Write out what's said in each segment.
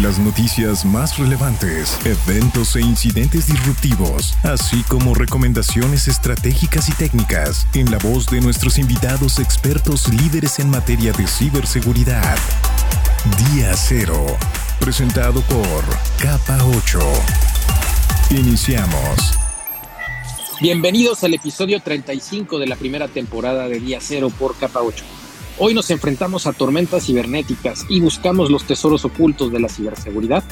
Las noticias más relevantes, eventos e incidentes disruptivos, así como recomendaciones estratégicas y técnicas en la voz de nuestros invitados expertos líderes en materia de ciberseguridad. Día Cero, presentado por Capa 8. Iniciamos. Bienvenidos al episodio 35 de la primera temporada de Día Cero por Capa 8. Hoy nos enfrentamos a tormentas cibernéticas y buscamos los tesoros ocultos de la ciberseguridad.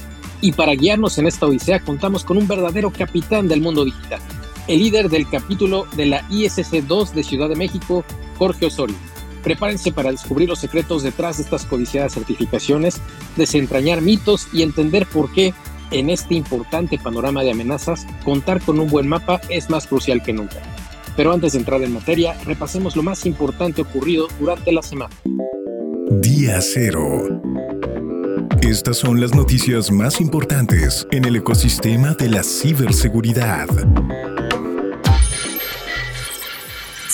Y para guiarnos en esta odisea contamos con un verdadero capitán del mundo digital, el líder del capítulo de la ISC 2 de Ciudad de México, Jorge Osorio. Prepárense para descubrir los secretos detrás de estas codiciadas certificaciones, desentrañar mitos y entender por qué en este importante panorama de amenazas, contar con un buen mapa es más crucial que nunca. Pero antes de entrar en materia, repasemos lo más importante ocurrido durante la semana. Día cero. Estas son las noticias más importantes en el ecosistema de la ciberseguridad.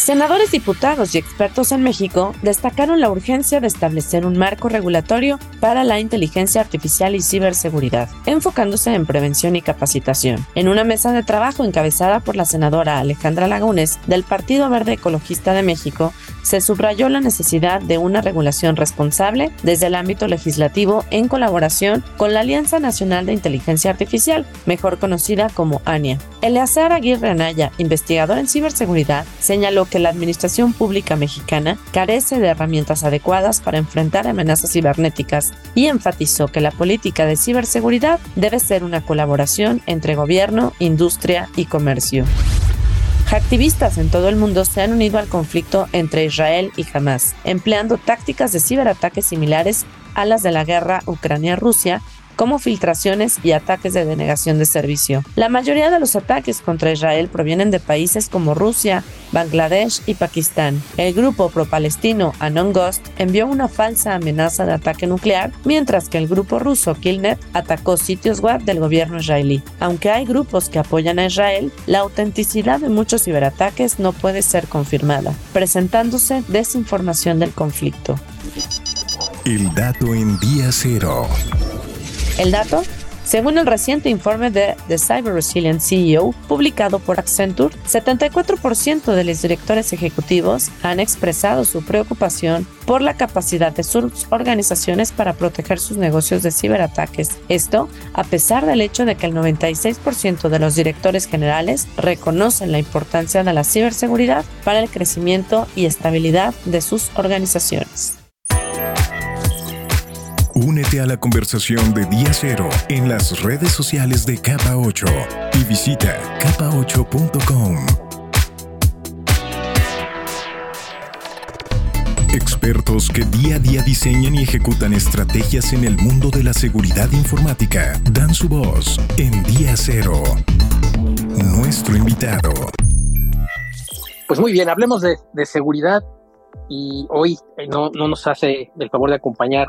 Senadores, diputados y expertos en México destacaron la urgencia de establecer un marco regulatorio para la inteligencia artificial y ciberseguridad, enfocándose en prevención y capacitación. En una mesa de trabajo encabezada por la senadora Alejandra Lagunes del Partido Verde Ecologista de México, se subrayó la necesidad de una regulación responsable desde el ámbito legislativo en colaboración con la Alianza Nacional de Inteligencia Artificial, mejor conocida como ANIA. Eleazar Aguirre Anaya, investigador en ciberseguridad, señaló que la administración pública mexicana carece de herramientas adecuadas para enfrentar amenazas cibernéticas y enfatizó que la política de ciberseguridad debe ser una colaboración entre gobierno, industria y comercio. Activistas en todo el mundo se han unido al conflicto entre Israel y Hamas, empleando tácticas de ciberataques similares a las de la guerra Ucrania-Rusia como filtraciones y ataques de denegación de servicio. La mayoría de los ataques contra Israel provienen de países como Rusia, Bangladesh y Pakistán. El grupo pro-palestino Anon Ghost envió una falsa amenaza de ataque nuclear, mientras que el grupo ruso Killnet atacó sitios web del gobierno israelí. Aunque hay grupos que apoyan a Israel, la autenticidad de muchos ciberataques no puede ser confirmada, presentándose desinformación del conflicto. El dato en día cero. El dato según el reciente informe de The Cyber Resilient CEO publicado por Accenture, 74% de los directores ejecutivos han expresado su preocupación por la capacidad de sus organizaciones para proteger sus negocios de ciberataques. Esto a pesar del hecho de que el 96% de los directores generales reconocen la importancia de la ciberseguridad para el crecimiento y estabilidad de sus organizaciones. Únete a la conversación de Día Cero en las redes sociales de Capa 8 y visita capa8.com. Expertos que día a día diseñan y ejecutan estrategias en el mundo de la seguridad informática dan su voz en Día Cero. Nuestro invitado. Pues muy bien, hablemos de, seguridad y hoy eh, no, no nos hace el favor de acompañar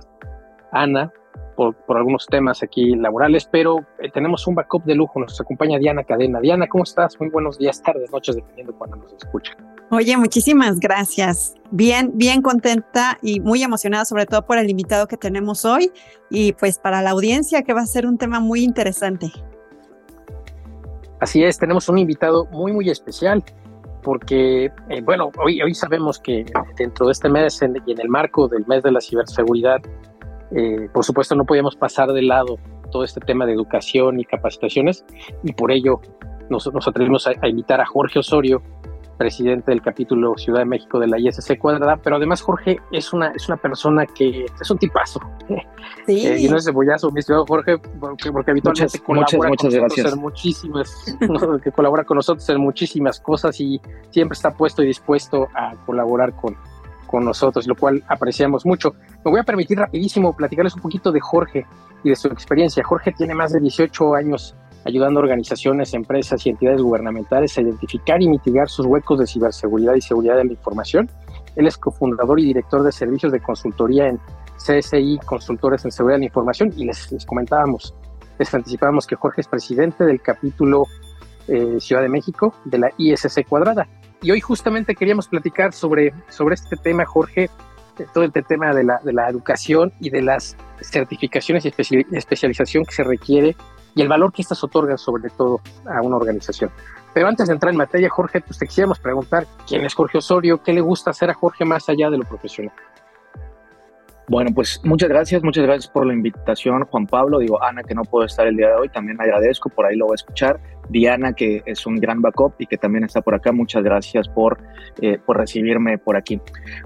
Ana por, algunos temas aquí laborales, pero eh, tenemos un backup de lujo. Nos acompaña Diana Cadena. Diana, ¿cómo estás? Muy buenos días, tardes, noches, dependiendo cuando nos escuchan. Oye, muchísimas gracias. Bien, bien contenta y muy emocionada, sobre todo por el invitado que tenemos hoy y pues para la audiencia que va a ser un tema muy interesante. Así es, tenemos un invitado muy, muy especial porque, eh, bueno, hoy, hoy sabemos que dentro de este mes y en el marco del mes de la ciberseguridad, eh, por supuesto, no podíamos pasar de lado todo este tema de educación y capacitaciones y por ello nos, atrevimos a, invitar a Jorge Osorio, presidente del capítulo Ciudad de México de la ISC Cuadrada, pero además Jorge es una, es una persona que es un tipazo. Sí. Eh, y no es cebollazo, mi estimado Jorge, porque, habitualmente muchas, colabora muchas, con gracias. en muchísimas, que colabora con nosotros en muchísimas cosas y siempre está puesto y dispuesto a colaborar con, con nosotros, lo cual apreciamos mucho. Me voy a permitir rapidísimo platicarles un poquito de Jorge y de su experiencia. Jorge tiene más de 18 años ayudando organizaciones, empresas y entidades gubernamentales a identificar y mitigar sus huecos de ciberseguridad y seguridad de la información. Él es cofundador y director de servicios de consultoría en CSI Consultores en Seguridad de la Información y les, comentábamos, les anticipábamos que Jorge es presidente del capítulo eh, Ciudad de México de la ISC Cuadrada. Y hoy justamente queríamos platicar sobre, sobre este tema, Jorge, todo este tema de la, de la educación y de las certificaciones y especialización que se requiere y el valor que estas otorgan sobre todo a una organización. Pero antes de entrar en materia, Jorge, pues te quisiéramos preguntar quién es Jorge Osorio, qué le gusta hacer a Jorge más allá de lo profesional. Bueno, pues muchas gracias, muchas gracias por la invitación, Juan Pablo. Digo, Ana, que no puedo estar el día de hoy, también agradezco, por ahí lo voy a escuchar. Diana, que es un gran backup y que también está por acá, muchas gracias por, eh, por recibirme por aquí.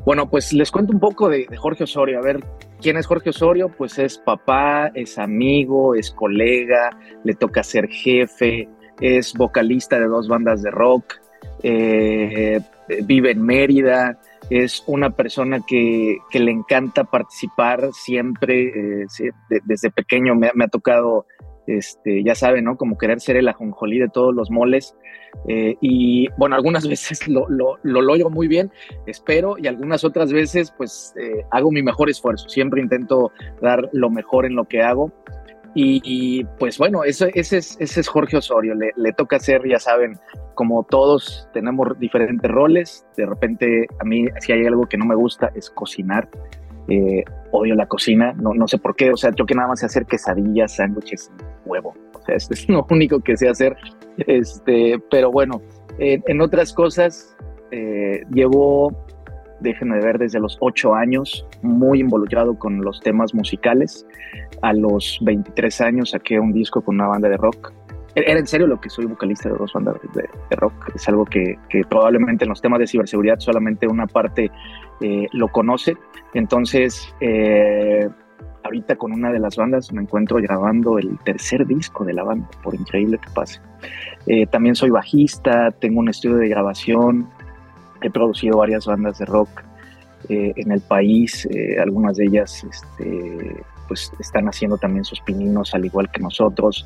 Bueno, pues les cuento un poco de, de, Jorge Osorio. A ver, ¿quién es Jorge Osorio? Pues es papá, es amigo, es colega, le toca ser jefe, es vocalista de dos bandas de rock, eh, vive en Mérida es una persona que, le encanta participar siempre, eh, desde pequeño me, ha tocado, este, ya saben, ¿no? Como querer ser el ajonjolí de todos los moles. Eh, y bueno, algunas veces lo, lo, logro muy bien, espero, y algunas otras veces pues eh, hago mi mejor esfuerzo. Siempre intento dar lo mejor en lo que hago. Y, pues bueno, eso, ese, es, ese es Jorge Osorio, le, le toca hacer, ya saben, como todos tenemos diferentes roles, de repente a mí si hay algo que no me gusta es cocinar. Eh, odio la cocina, no, no sé por qué, o sea, yo que nada más sé hacer quesadillas, sándwiches, huevo, o sea, esto es lo único que sé hacer, este, pero bueno, en otras cosas eh, llevo, déjenme ver, desde los ocho años, muy involucrado con los temas musicales, a los 23 años saqué un disco con una banda de rock, era en serio lo que soy vocalista de dos bandas de, rock. Es algo que, probablemente en los temas de ciberseguridad solamente una parte eh, lo conoce. Entonces, eh, ahorita con una de las bandas me encuentro grabando el tercer disco de la banda, por increíble que pase. Eh, también soy bajista, tengo un estudio de grabación, he producido varias bandas de rock en el país, algunas de ellas este, pues están haciendo también sus pininos al igual que nosotros.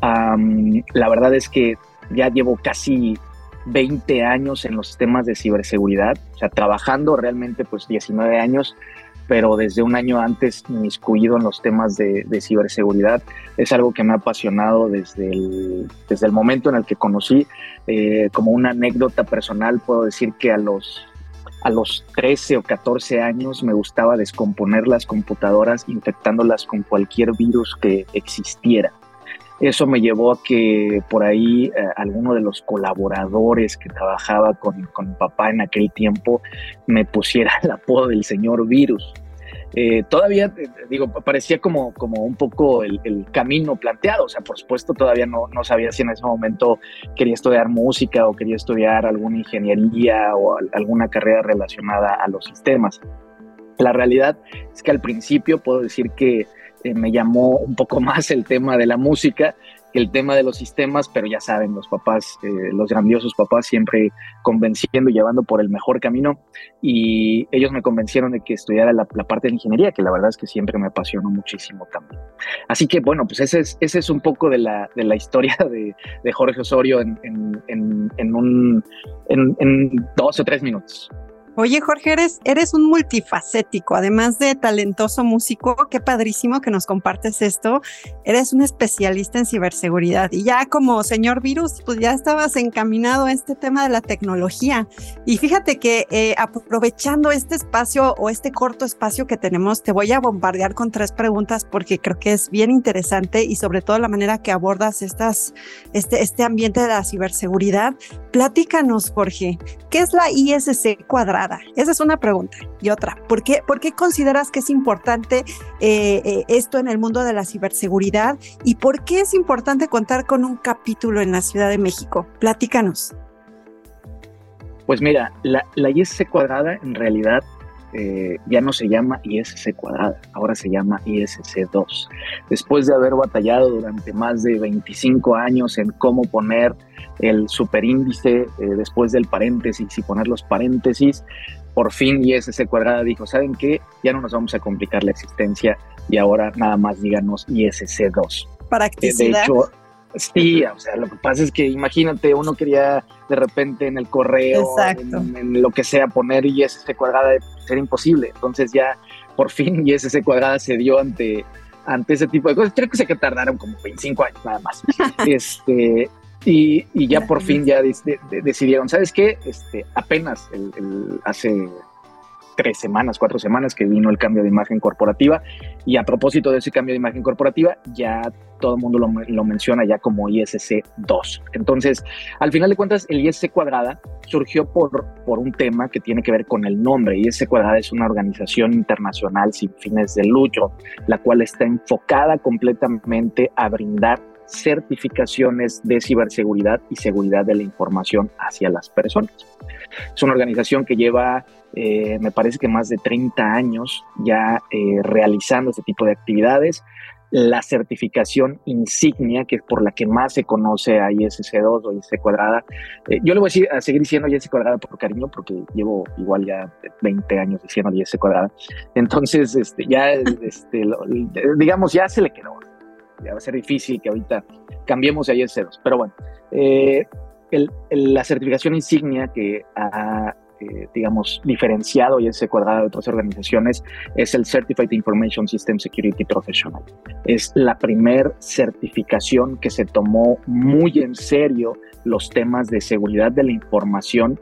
la verdad es que ya llevo casi 20 años en los temas de ciberseguridad, o sea, trabajando realmente pues 19 años, pero desde un año antes inmiscuido en los temas de, ciberseguridad. Es algo que me ha apasionado desde el, desde el momento en el que conocí. Eh, como una anécdota personal, puedo decir que a los a los 13 o 14 años me gustaba descomponer las computadoras infectándolas con cualquier virus que existiera. Eso me llevó a que por ahí eh, alguno de los colaboradores que trabajaba con, con papá en aquel tiempo me pusiera el apodo del señor virus. Eh, todavía, eh, digo, parecía como, como un poco el, camino planteado. O sea, por supuesto, todavía no, no, sabía si en ese momento quería estudiar música o quería estudiar alguna ingeniería o alguna carrera relacionada a los sistemas. La realidad es que al principio puedo decir que eh, me llamó un poco más el tema de la música el tema de los sistemas, pero ya saben, los papás, eh, los grandiosos papás siempre convenciendo y llevando por el mejor camino y ellos me convencieron de que estudiara la, parte de ingeniería, que la verdad es que siempre me apasionó muchísimo también. Así que bueno, pues ese es, ese es un poco de la, de la historia de, Jorge Osorio en, en, un, en dos o tres minutos. Oye, Jorge, eres, eres un multifacético, además de talentoso músico, qué padrísimo que nos compartes esto. Eres un especialista en ciberseguridad y ya como señor virus, pues ya estabas encaminado a este tema de la tecnología. Y fíjate que eh, aprovechando este espacio o este corto espacio que tenemos, te voy a bombardear con tres preguntas porque creo que es bien interesante y sobre todo la manera que abordas estas, este, este ambiente de la ciberseguridad. Platícanos, Jorge, ¿qué es la ISC cuadrada? Esa es una pregunta. Y otra, ¿por qué, por qué consideras que es importante eh, eh, esto en el mundo de la ciberseguridad? ¿Y por qué es importante contar con un capítulo en la Ciudad de México? Platícanos. Pues mira, la, la ISC cuadrada en realidad eh, ya no se llama ISC cuadrada, ahora se llama ISC 2. Después de haber batallado durante más de 25 años en cómo poner el superíndice eh, después del paréntesis y poner los paréntesis, por fin ISC cuadrada dijo, ¿saben qué? Ya no nos vamos a complicar la existencia y ahora nada más díganos ISC 2. Practicidad. de hecho, Sí, o sea, lo que pasa es que imagínate, uno quería de repente en el correo, en, lo que sea, poner ISC cuadrada, ser imposible. Entonces ya por fin ISC cuadrada se dio ante, ante ese tipo de cosas. Creo que se que tardaron como 25 años nada más. este, y, y, ya por fin ya decidieron, ¿sabes qué? Este, apenas el, hace tres semanas, cuatro semanas que vino el cambio de imagen corporativa. Y a propósito de ese cambio de imagen corporativa, ya todo el mundo lo, menciona ya como ISC 2. Entonces, al final de cuentas, el ISC cuadrada surgió por, por un tema que tiene que ver con el nombre. ISC cuadrada es una organización internacional sin fines de lucro, la cual está enfocada completamente a brindar certificaciones de ciberseguridad y seguridad de la información hacia las personas. Es una organización que lleva, eh, me parece que más de 30 años ya eh, realizando este tipo de actividades. La certificación insignia, que es por la que más se conoce a ISC2 o ISC cuadrada, eh, yo le voy a, decir, a seguir diciendo ISC cuadrada por cariño, porque llevo igual ya 20 años diciendo ISC cuadrada. Entonces, este, ya, este, digamos, ya se le quedó ya va a ser difícil que ahorita cambiemos el ceros. Pero bueno, eh, la certificación insignia que ha, eh, digamos, diferenciado y ese cuadrado de otras organizaciones es el Certified Information System Security Professional. Es la primer certificación que se tomó muy en serio los temas de seguridad de la información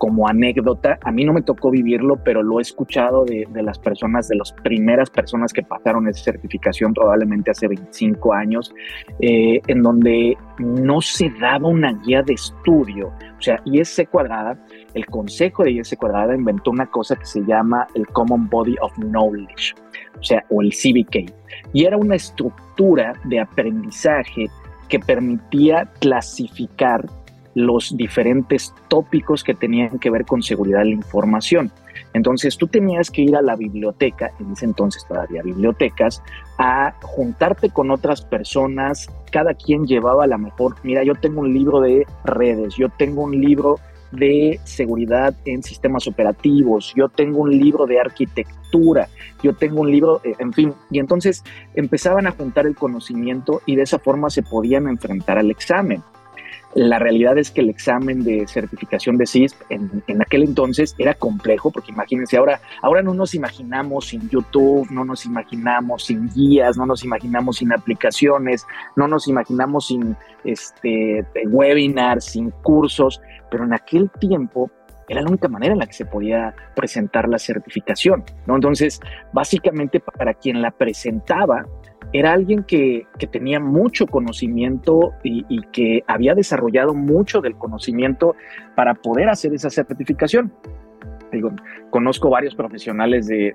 como anécdota, a mí no me tocó vivirlo, pero lo he escuchado de, las personas, de las primeras personas que pasaron esa certificación probablemente hace 25 años, eh, en donde no se daba una guía de estudio. O sea, IS cuadrada, el consejo de IS cuadrada inventó una cosa que se llama el Common Body of Knowledge, o sea, o el CBK. Y era una estructura de aprendizaje que permitía clasificar los diferentes tópicos que tenían que ver con seguridad de la información. Entonces tú tenías que ir a la biblioteca, en ese entonces todavía bibliotecas, a juntarte con otras personas, cada quien llevaba la mejor, mira, yo tengo un libro de redes, yo tengo un libro de seguridad en sistemas operativos, yo tengo un libro de arquitectura, yo tengo un libro, eh, en fin, y entonces empezaban a juntar el conocimiento y de esa forma se podían enfrentar al examen. La realidad es que el examen de certificación de CISP en, aquel entonces era complejo, porque imagínense, ahora, ahora no nos imaginamos sin YouTube, no nos imaginamos sin guías, no nos imaginamos sin aplicaciones, no nos imaginamos sin este, webinars, sin cursos, pero en aquel tiempo era la única manera en la que se podía presentar la certificación, ¿no? Entonces, básicamente para quien la presentaba, era alguien que, tenía mucho conocimiento y, que había desarrollado mucho del conocimiento para poder hacer esa certificación. Digo, conozco varios profesionales de,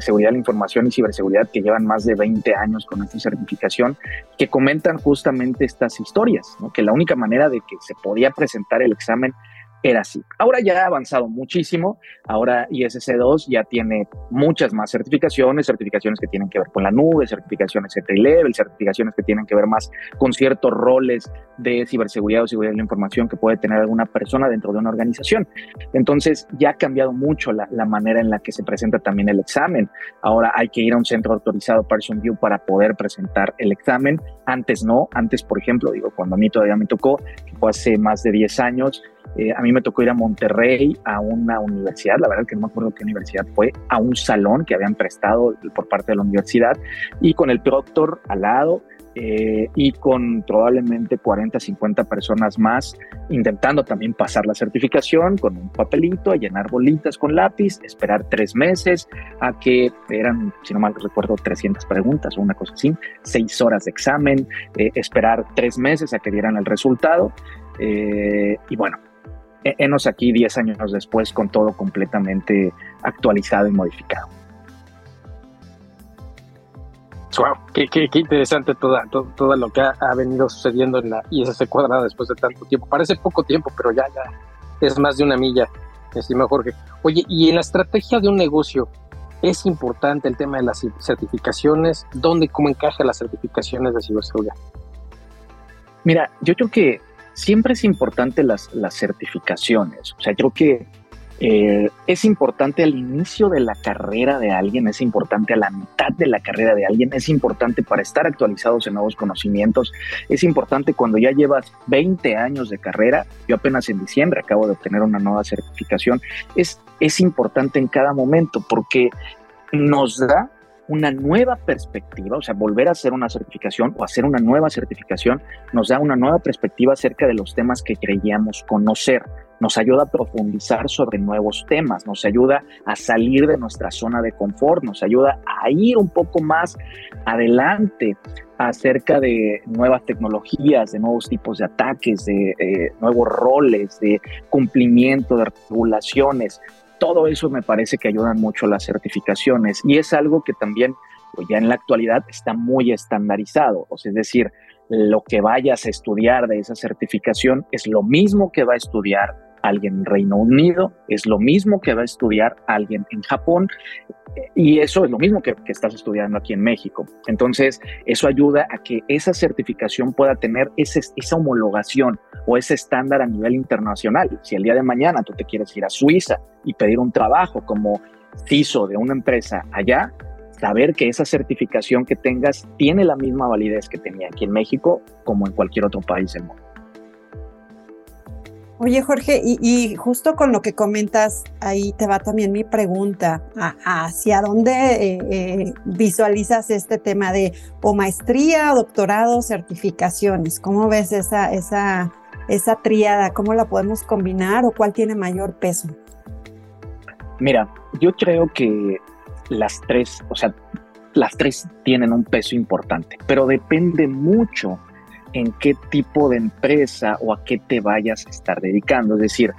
seguridad de la información y ciberseguridad que llevan más de 20 años con esta certificación, que comentan justamente estas historias, que la única manera de que se podía presentar el examen era así. Ahora ya ha avanzado muchísimo. Ahora ISC2 ya tiene muchas más certificaciones, certificaciones que tienen que ver con la nube, certificaciones entry-level, certificaciones que tienen que ver más con ciertos roles de ciberseguridad o seguridad de la información que puede tener alguna persona dentro de una organización. Entonces ya ha cambiado mucho la, manera en la que se presenta también el examen. Ahora hay que ir a un centro autorizado Person View para poder presentar el examen. Antes no, antes por ejemplo, digo, cuando a mí todavía me tocó, hace más de 10 años, eh, a mí me tocó ir a Monterrey a una universidad, la verdad que no me acuerdo qué universidad fue, a un salón que habían prestado por parte de la universidad y con el proctor al lado eh, y con probablemente 40, 50 personas más intentando también pasar la certificación con un papelito, a llenar bolitas con lápiz, esperar tres meses a que eran, si no mal recuerdo, 300 preguntas o una cosa así, seis horas de examen, eh, esperar tres meses a que dieran el resultado. y bueno, enos aquí 10 años después con todo completamente actualizado y modificado. Wow, qué, interesante toda, todo, lo que ha, venido sucediendo en la ISC cuadrada después de tanto tiempo. Parece poco tiempo, pero ya, ya es más de una milla, estimado Jorge. Oye, y en la estrategia de un negocio, ¿es importante el tema de las certificaciones? ¿Dónde cómo encaja las certificaciones de ciberseguridad? Mira, yo creo que siempre es importante las, las certificaciones. O sea, creo que Eh, es importante al inicio de la carrera de alguien, es importante a la mitad de la carrera de alguien, es importante para estar actualizados en nuevos conocimientos, es importante cuando ya llevas 20 años de carrera, yo apenas en diciembre acabo de obtener una nueva certificación, es, es importante en cada momento porque nos da una nueva perspectiva, o sea, volver a hacer una certificación o hacer una nueva certificación nos da una nueva perspectiva acerca de los temas que creíamos conocer, nos ayuda a profundizar sobre nuevos temas, nos ayuda a salir de nuestra zona de confort, nos ayuda a ir un poco más adelante acerca de nuevas tecnologías, de nuevos tipos de ataques, de eh, nuevos roles, de cumplimiento de regulaciones, todo eso me parece que ayudan mucho las certificaciones y es algo que también pues ya en la actualidad está muy estandarizado, o sea, es decir, lo que vayas a estudiar de esa certificación es lo mismo que va a estudiar alguien en Reino Unido, es lo mismo que va a estudiar alguien en Japón y eso es lo mismo que, estás estudiando aquí en México. Entonces, eso ayuda a que esa certificación pueda tener esa homologación o ese estándar a nivel internacional. Si el día de mañana tú te quieres ir a Suiza y pedir un trabajo como CISO de una empresa allá, saber que esa certificación que tengas tiene la misma validez que tenía aquí en México como en cualquier otro país del mundo. Oye, Jorge, y, justo con lo que comentas, ahí te va también mi pregunta, ¿hacia dónde eh, eh, visualizas este tema de o maestría, doctorado, certificaciones? ¿Cómo ves esa, esa, esa tríada? ¿Cómo la podemos combinar o cuál tiene mayor peso? Mira, yo creo que las tres, o sea, las tres tienen un peso importante, pero depende mucho en qué tipo de empresa o a qué te vayas a estar dedicando. Es decir,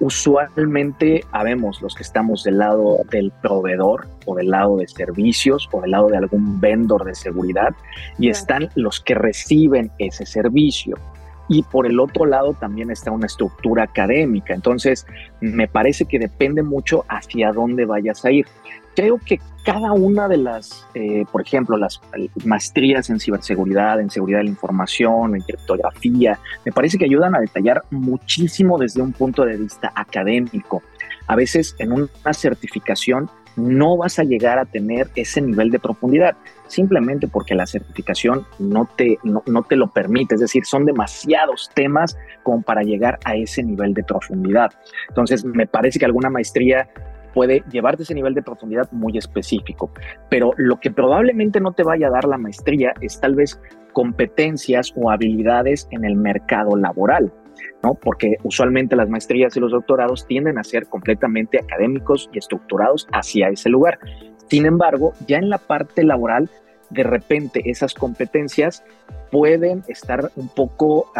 usualmente habemos los que estamos del lado del proveedor o del lado de servicios o del lado de algún vendor de seguridad y están los que reciben ese servicio. Y por el otro lado también está una estructura académica. Entonces, me parece que depende mucho hacia dónde vayas a ir creo que cada una de las, eh, por ejemplo, las maestrías en ciberseguridad, en seguridad de la información, en criptografía, me parece que ayudan a detallar muchísimo desde un punto de vista académico. A veces en una certificación no vas a llegar a tener ese nivel de profundidad, simplemente porque la certificación no te, no, no te lo permite, es decir, son demasiados temas como para llegar a ese nivel de profundidad. Entonces, me parece que alguna maestría puede llevarte ese nivel de profundidad muy específico. Pero lo que probablemente no te vaya a dar la maestría es tal vez competencias o habilidades en el mercado laboral. ¿no? Porque usualmente las maestrías y los doctorados tienden a ser completamente académicos y estructurados hacia ese lugar. Sin embargo, ya en la parte laboral, de repente esas competencias pueden estar un poco,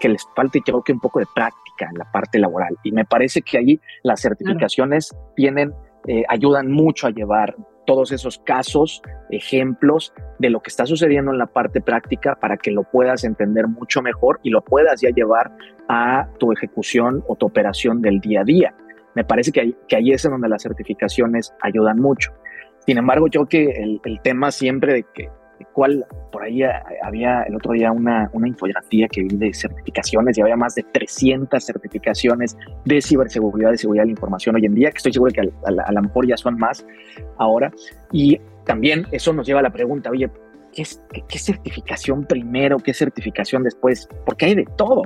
que les falte creo que un poco de práctica en la parte laboral. Y me parece que ahí las certificaciones tienen, eh, ayudan mucho a llevar todos esos casos, ejemplos de lo que está sucediendo en la parte práctica para que lo puedas entender mucho mejor y lo puedas ya llevar a tu ejecución o tu operación del día a día. Me parece que ahí, que ahí es en donde las certificaciones ayudan mucho. Sin embargo, yo que el, el tema siempre de que cual por ahí eh, había el otro día una, una infografía que vi de certificaciones y había más de 300 certificaciones de ciberseguridad, de seguridad de la información hoy en día, que estoy seguro que a, a lo mejor ya son más ahora. Y también eso nos lleva a la pregunta, oye, ¿qué, certificación primero, qué certificación después? Porque hay de todo.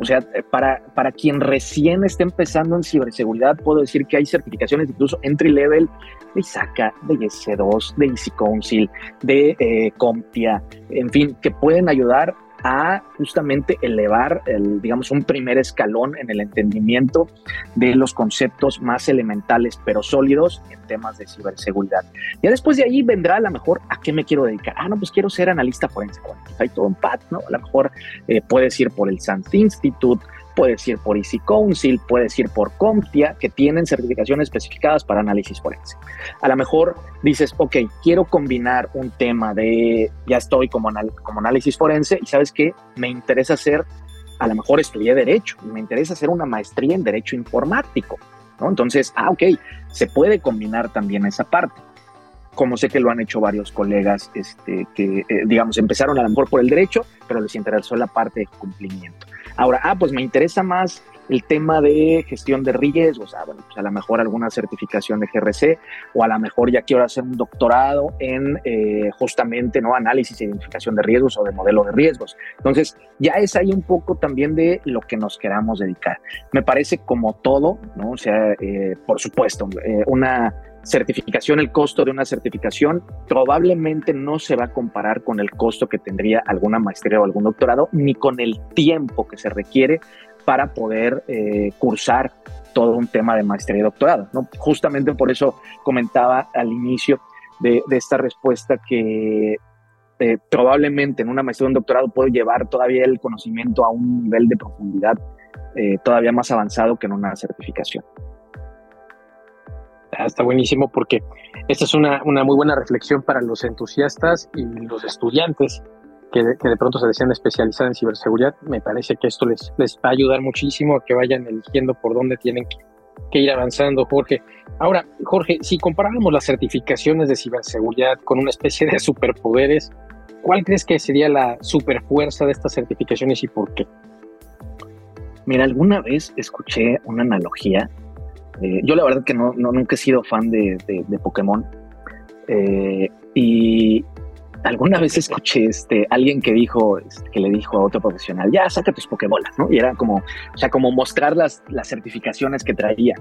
O sea, eh, para, para quien recién está empezando en ciberseguridad, puedo decir que hay certificaciones incluso entry level de ISACA, de IS2, de Easy Council, de eh, CompTIA, en fin, que pueden ayudar a justamente elevar, el, digamos, un primer escalón en el entendimiento de los conceptos más elementales pero sólidos en temas de ciberseguridad. Ya después de ahí vendrá a lo mejor a qué me quiero dedicar. Ah, no, pues quiero ser analista forense. Bueno, pues hay todo un PAT, ¿no? A lo mejor eh, puedes ir por el SANS Institute, puedes ir por Easy Council, puedes ir por CompTIA, que tienen certificaciones especificadas para análisis forense. A lo mejor dices, ok, quiero combinar un tema de, ya estoy como, como análisis forense y sabes que me interesa hacer, a lo mejor estudié derecho, me interesa hacer una maestría en derecho informático, ¿no? Entonces, ah, ok, se puede combinar también esa parte como sé que lo han hecho varios colegas este, que, eh, digamos, empezaron a lo mejor por el derecho, pero les interesó la parte de cumplimiento. Ahora, ah, pues me interesa más el tema de gestión de riesgos, ah, bueno, pues a lo mejor alguna certificación de GRC o a lo mejor ya quiero hacer un doctorado en eh, justamente no análisis e identificación de riesgos o de modelo de riesgos. Entonces, ya es ahí un poco también de lo que nos queramos dedicar. Me parece como todo, ¿no? O sea, eh, por supuesto, eh, una certificación, el costo de una certificación probablemente no se va a comparar con el costo que tendría alguna maestría o algún doctorado, ni con el tiempo que se requiere para poder eh, cursar todo un tema de maestría y doctorado. Justamente por eso comentaba al inicio de, esta respuesta que eh, probablemente en una maestría o un doctorado puede llevar todavía el conocimiento a un nivel de profundidad eh, todavía más avanzado que en una certificación. Ah, está buenísimo porque esta es una, una muy buena reflexión para los entusiastas y los estudiantes que de, que de, pronto se desean especializar en ciberseguridad, me parece que esto les, les va a ayudar muchísimo a que vayan eligiendo por dónde tienen que, que ir avanzando, Jorge. Ahora, Jorge, si comparáramos las certificaciones de ciberseguridad con una especie de superpoderes, ¿cuál crees que sería la superfuerza de estas certificaciones y por qué? Mira, alguna vez escuché una analogía. Eh, yo la verdad que no, no, nunca he sido fan de, de, Pokémon. Eh, y, alguna vez escuché este, alguien que dijo, este, que le dijo a otro profesional, ya saca tus pokebolas, ¿no? Y era como, o sea, como mostrar las, las certificaciones que traía.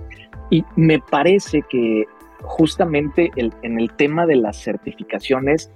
Y me parece que justamente el, en el tema de las certificaciones,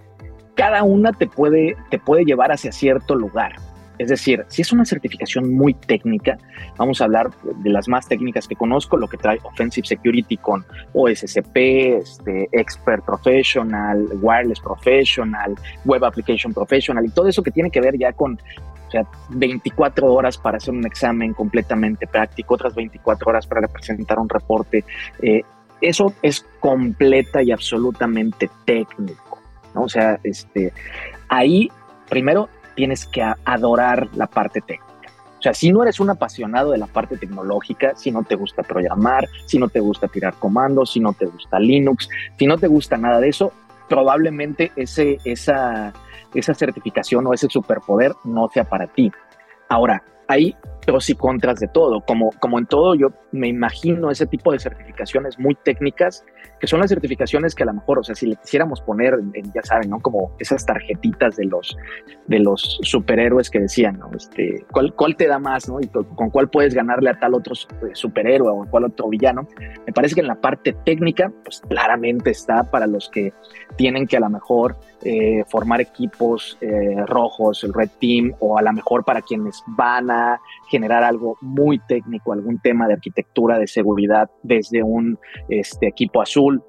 cada una te puede, te puede llevar hacia cierto lugar. Es decir, si es una certificación muy técnica, vamos a hablar de las más técnicas que conozco, lo que trae Offensive Security con OSCP, este, Expert Professional, Wireless Professional, Web Application Professional y todo eso que tiene que ver ya con o sea, 24 horas para hacer un examen completamente práctico, otras 24 horas para presentar un reporte. Eh, eso es completa y absolutamente técnico. O sea, este, ahí primero tienes que adorar la parte técnica. O sea, si no eres un apasionado de la parte tecnológica, si no te gusta programar, si no te gusta tirar comandos, si no te gusta Linux, si no te gusta nada de eso, probablemente ese, esa, esa certificación o ese superpoder no sea para ti. Ahora, hay pros y contras de todo. Como, como en todo, yo me imagino ese tipo de certificaciones muy técnicas, que son las certificaciones que a lo mejor, o sea, si le quisiéramos poner, ya saben, ¿no? Como esas tarjetitas de los, de los superhéroes que decían, ¿no? Este, ¿cuál, ¿Cuál te da más, ¿no? Y con cuál puedes ganarle a tal otro superhéroe o a cuál otro villano. Me parece que en la parte técnica, pues claramente está para los que tienen que a lo mejor eh, formar equipos eh, rojos, el Red Team, o a lo mejor para quienes van a generar algo muy técnico, algún tema de arquitectura de seguridad desde un este, equipo azul,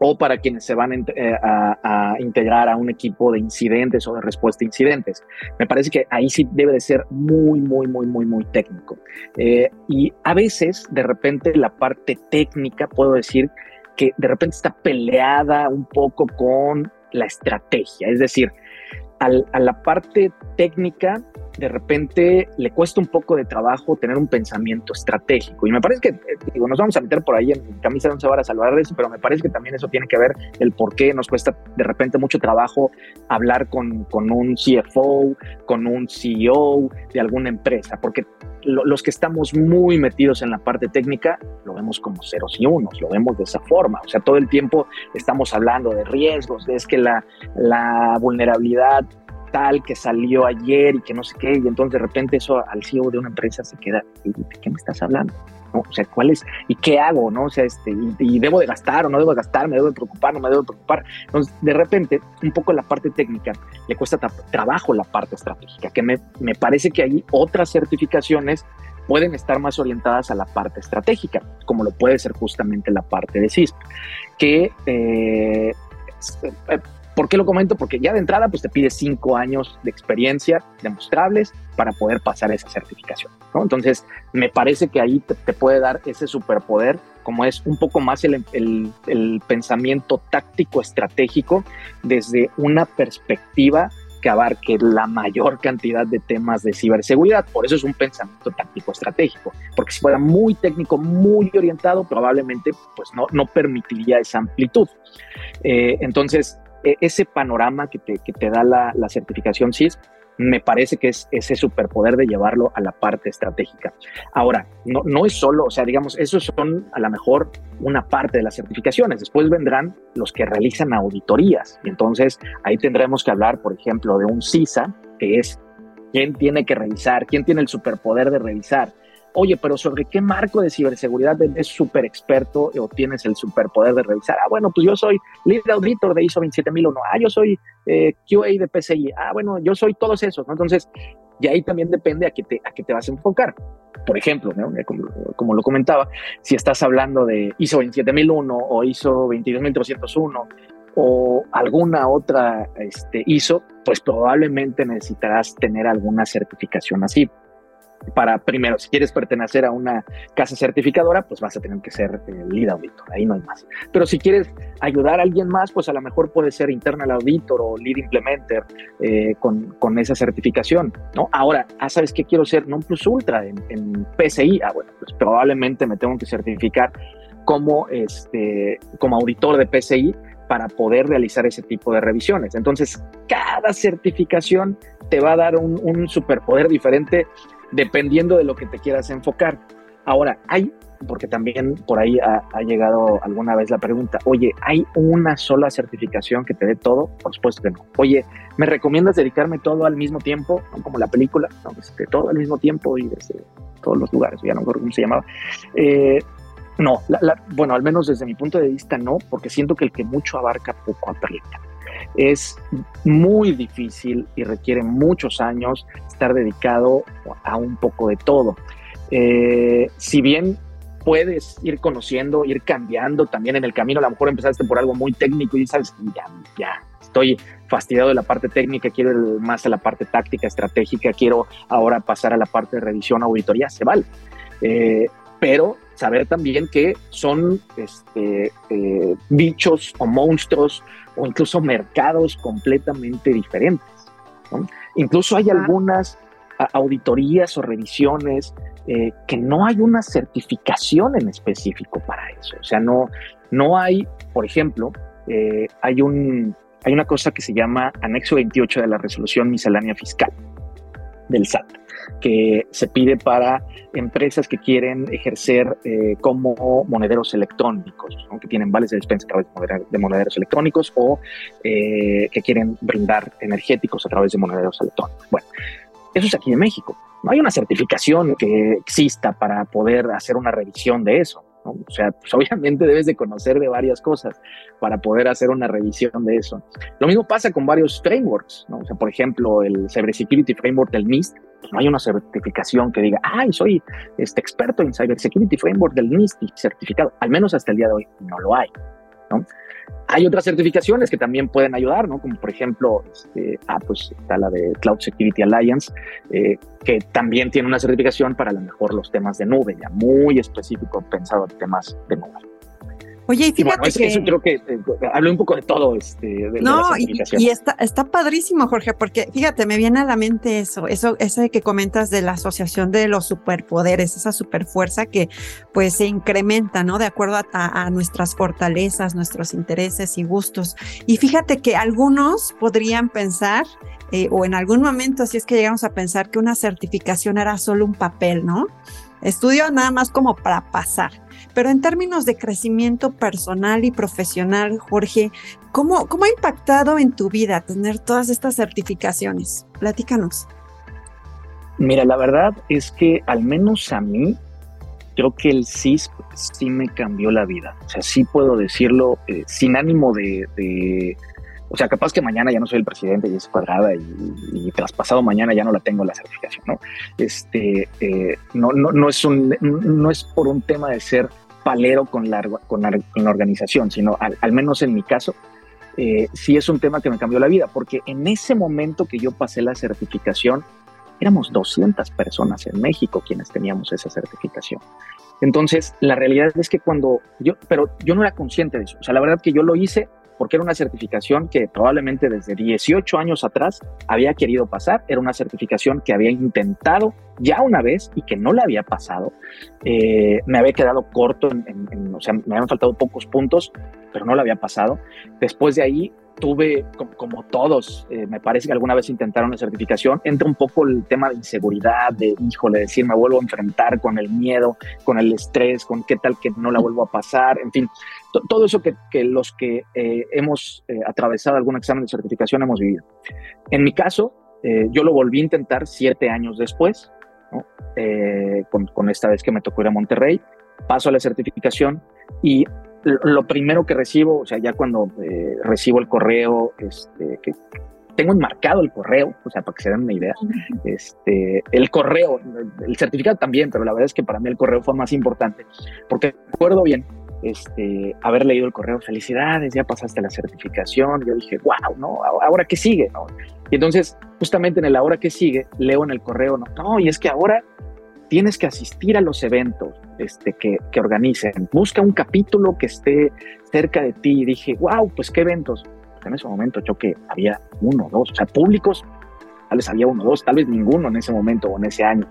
o para quienes se van eh, a, integrar a un equipo de incidentes o de respuesta a incidentes. Me parece que ahí sí debe de ser muy, muy, muy, muy, muy técnico. y a veces, de repente, la parte técnica, puedo decir, que de repente está peleada un poco con la estrategia. Es decir, a la parte técnica de repente le cuesta un poco de trabajo tener un pensamiento estratégico. Y me parece que, eh, digo, nos vamos a meter por ahí en camisa de once varas a hablar de eso, pero me parece que también eso tiene que ver el por qué nos cuesta de repente mucho trabajo hablar con, con un CFO, con un CEO de alguna empresa, porque los que estamos muy metidos en la parte técnica lo vemos como ceros y unos, lo vemos de esa forma. O sea, todo el tiempo estamos hablando de riesgos, de es que la, la vulnerabilidad tal que salió ayer y que no sé qué, y entonces de repente eso al CEO de una empresa se queda, ¿de qué me estás hablando? O sea, ¿cuál es? ¿Y qué hago? ¿No? O sea, este, y, debo de gastar o no debo de gastar, me debo de preocupar, no me debo de preocupar. Entonces, de repente, un poco la parte técnica le cuesta trabajo la parte estratégica, que me, me parece que hay otras certificaciones pueden estar más orientadas a la parte estratégica, como lo puede ser justamente la parte de CISP, que eh, ¿Por qué lo comento? Porque ya de entrada pues te pide cinco años de experiencia demostrables para poder pasar esa certificación. ¿no? Entonces, me parece que ahí te, puede dar ese superpoder, como es un poco más el, el, el pensamiento táctico estratégico desde una perspectiva que abarque la mayor cantidad de temas de ciberseguridad. Por eso es un pensamiento táctico estratégico, porque si fuera muy técnico, muy orientado, probablemente pues no, no permitiría esa amplitud. Eh, entonces, ese panorama que te, da la, certificación CIS me parece que es ese superpoder de llevarlo a la parte estratégica. Ahora, no, no es solo, o sea, digamos, esos son a lo mejor una parte de las certificaciones. Después vendrán los que realizan auditorías. Y entonces ahí tendremos que hablar, por ejemplo, de un CISA, que es quién tiene que revisar, quién tiene el superpoder de revisar. Oye, pero ¿sobre qué marco de ciberseguridad eres súper experto o tienes el superpoder de revisar? Ah, bueno, pues yo soy lead auditor de ISO 27001. Ah, yo soy eh, QA de PCI. Ah, bueno, yo soy todos esos. Entonces, y ahí también depende a qué te, a qué te vas a enfocar. Por ejemplo, como, lo comentaba, si estás hablando de ISO 27001 o ISO 22301 o alguna otra este, ISO, pues probablemente necesitarás tener alguna certificación así para primero, si quieres pertenecer a una casa certificadora, pues vas a tener que ser el lead auditor, ahí no hay más. Pero si quieres ayudar a alguien más, pues a lo mejor puede ser internal auditor o lead implementer eh, con, con, esa certificación, ¿no? Ahora, ah, ¿sabes qué quiero ser? Non plus ultra en, en PCI, ah, bueno, pues probablemente me tengo que certificar como, este, como auditor de PCI para poder realizar ese tipo de revisiones. Entonces, cada certificación te va a dar un, un superpoder diferente dependiendo de lo que te quieras enfocar. Ahora, hay, porque también por ahí ha, llegado alguna vez la pregunta, oye, ¿hay una sola certificación que te dé todo? Por supuesto que no. Oye, ¿me recomiendas dedicarme todo al mismo tiempo? Como la película, ¿no? Este, todo al mismo tiempo y desde todos los lugares, ya no recuerdo cómo se llamaba. Eh, no, bueno, al menos desde mi punto de vista no, porque siento que el que mucho abarca poco aprieta. Es muy difícil y requiere muchos años estar dedicado a un poco de todo. Eh, si bien puedes ir conociendo, ir cambiando también en el camino, a lo mejor empezaste por algo muy técnico y sabes, ya, ya estoy fastidiado de la parte técnica, quiero ir más a la parte táctica, estratégica, quiero ahora pasar a la parte de revisión, auditoría, se vale. Eh, pero saber también que son este, eh, bichos o monstruos o incluso mercados completamente diferentes. Incluso hay algunas auditorías o revisiones eh, que no hay una certificación en específico para eso. O sea, no, no hay, por ejemplo, eh, hay, un, hay una cosa que se llama anexo 28 de la resolución miscelánea fiscal del SAT que se pide para empresas que quieren ejercer eh, como monederos electrónicos, que tienen vales de despensa a través de monederos electrónicos o eh, que quieren brindar energéticos a través de monederos electrónicos. Bueno, eso es aquí en México. No hay una certificación que exista para poder hacer una revisión de eso. O sea, pues obviamente debes de conocer de varias cosas para poder hacer una revisión de eso. Lo mismo pasa con varios frameworks, ¿no? O sea, por ejemplo, el Cybersecurity Framework del NIST, pues no hay una certificación que diga, ay, soy este experto en Cybersecurity Framework del NIST y certificado. Al menos hasta el día de hoy no lo hay, ¿no? Hay otras certificaciones que también pueden ayudar, ¿no? Como por ejemplo, este, ah, pues está la de Cloud Security Alliance, eh, que también tiene una certificación para a lo mejor los temas de nube, ya muy específico pensado en temas de nube. Oye, y fíjate que... Eso creo que eh, hablé un poco de todo. Este, de, no, y, está, está padrísimo, Jorge, porque fíjate, me viene a la mente eso, eso, ese que comentas de la asociación de los superpoderes, esa superfuerza que pues se incrementa, ¿no? De acuerdo a, nuestras fortalezas, nuestros intereses y gustos. Y fíjate que algunos podrían pensar eh, o en algún momento, si es que llegamos a pensar que una certificación era solo un papel, ¿no? Estudio nada más como para pasar. Pero en términos de crecimiento personal y profesional, Jorge, ¿cómo, cómo ha impactado en tu vida tener todas estas certificaciones? Platícanos. Mira, la verdad es que al menos a mí, creo que el CISP sí me cambió la vida. O sea, sí puedo decirlo eh, sin ánimo de, O sea, capaz que mañana ya no soy el presidente y es cuadrada y, y traspasado mañana ya no la tengo la certificación, ¿no? Este, eh, no, no, no, es un, no es por un tema de ser palero con la, con la, organización, sino al, menos en mi caso, eh, sí es un tema que me cambió la vida, porque en ese momento que yo pasé la certificación, éramos 200 personas en México quienes teníamos esa certificación. Entonces, la realidad es que cuando yo, pero yo no era consciente de eso, o sea, la verdad que yo lo hice porque era una certificación que probablemente desde 18 años atrás había querido pasar, era una certificación que había intentado ya una vez y que no la había pasado, eh, me había quedado corto, en, o sea, me habían faltado pocos puntos, pero no lo había pasado. Después de ahí tuve, como, todos, eh, me parece que alguna vez intentaron la certificación, entra un poco el tema de inseguridad, de, híjole, decir, me vuelvo a enfrentar con el miedo, con el estrés, con qué tal que no la vuelvo a pasar, en fin, todo eso que, los que eh, hemos eh, atravesado algún examen de certificación hemos vivido. En mi caso, yo lo volví a intentar siete años después, con, con esta vez que me tocó ir a Monterrey, paso a la certificación y lo primero que recibo, o sea, ya cuando eh, recibo el correo, este, que tengo enmarcado el correo, o sea, para que se den una idea, este, el correo, el certificado también, pero la verdad es que para mí el correo fue más importante, porque recuerdo bien este, haber leído el correo, felicidades, ya pasaste la certificación, yo dije, wow, ¿no? ¿Ahora qué sigue? Y entonces, justamente en el ahora que sigue, leo en el correo, no, no, y es que ahora tienes que asistir a los eventos este, que, que, organicen. Busca un capítulo que esté cerca de ti. Dije, wow, pues qué eventos. En ese momento yo que había uno, dos, o sea, públicos, tal vez había uno, dos, tal vez ninguno en ese momento o en ese año.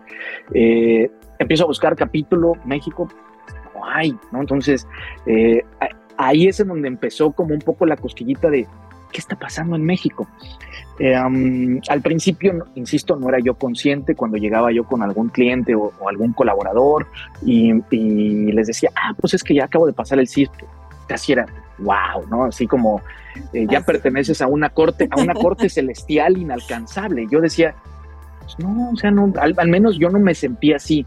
Eh, empiezo a buscar capítulo México, no hay, ¿no? Entonces, eh, ahí es en donde empezó como un poco la cosquillita de, ¿qué está pasando en México? Eh, al principio, insisto, no era yo consciente cuando llegaba yo con algún cliente o, algún colaborador y, les decía, ah, pues es que ya acabo de pasar el CISP. Así era, wow, ¿no? Así como eh, ya perteneces a una corte, a una corte celestial inalcanzable. Yo decía, pues no, o sea, no, al, menos yo no me sentía así.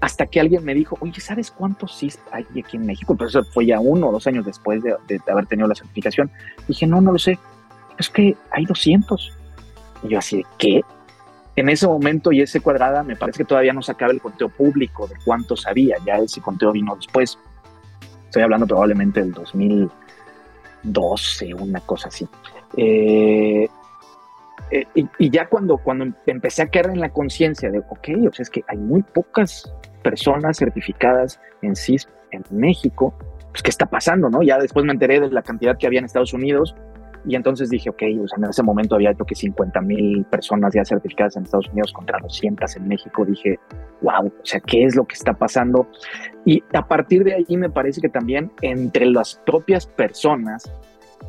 Hasta que alguien me dijo, oye, ¿sabes cuántos CISP hay aquí en México? Pero eso fue ya uno o dos años después de, de haber tenido la certificación. Dije, no, no lo sé es que hay 200. Y yo así, ¿qué? En ese momento y ese cuadrada me parece que todavía no sacaba el conteo público de cuántos había, ya ese conteo vino después. Estoy hablando probablemente del 2012, una cosa así. Eh, eh, y, ya cuando, cuando empecé a caer en la conciencia de, ok, o sea, es que hay muy pocas personas certificadas en CISP en México, pues, ¿qué está pasando? no? Ya después me enteré de la cantidad que había en Estados Unidos, y entonces dije, ok, o sea, en ese momento había creo que 50 mil personas ya certificadas en Estados Unidos contra 200 en México. Dije, wow, o sea, ¿qué es lo que está pasando? Y a partir de ahí me parece que también entre las propias personas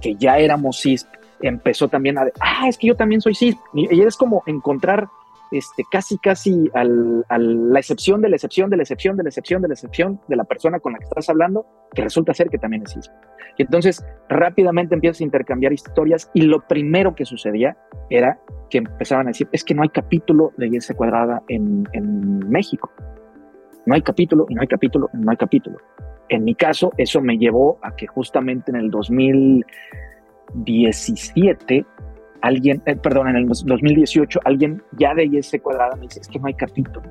que ya éramos CISP, empezó también a, ah, es que yo también soy CISP. Y es como encontrar este, casi, casi al, a la excepción de la excepción de la excepción de la excepción de la excepción de la persona con la que estás hablando, que resulta ser que también es CISP. Y entonces rápidamente empiezas a intercambiar historias y lo primero que sucedía era que empezaban a decir, es que no hay capítulo de IS cuadrada en, en México. No hay capítulo y no hay capítulo y no hay capítulo. En mi caso, eso me llevó a que justamente en el 2017 alguien, eh, perdón, en el 2018, alguien ya de IS cuadrada me dice, es que no hay capítulo.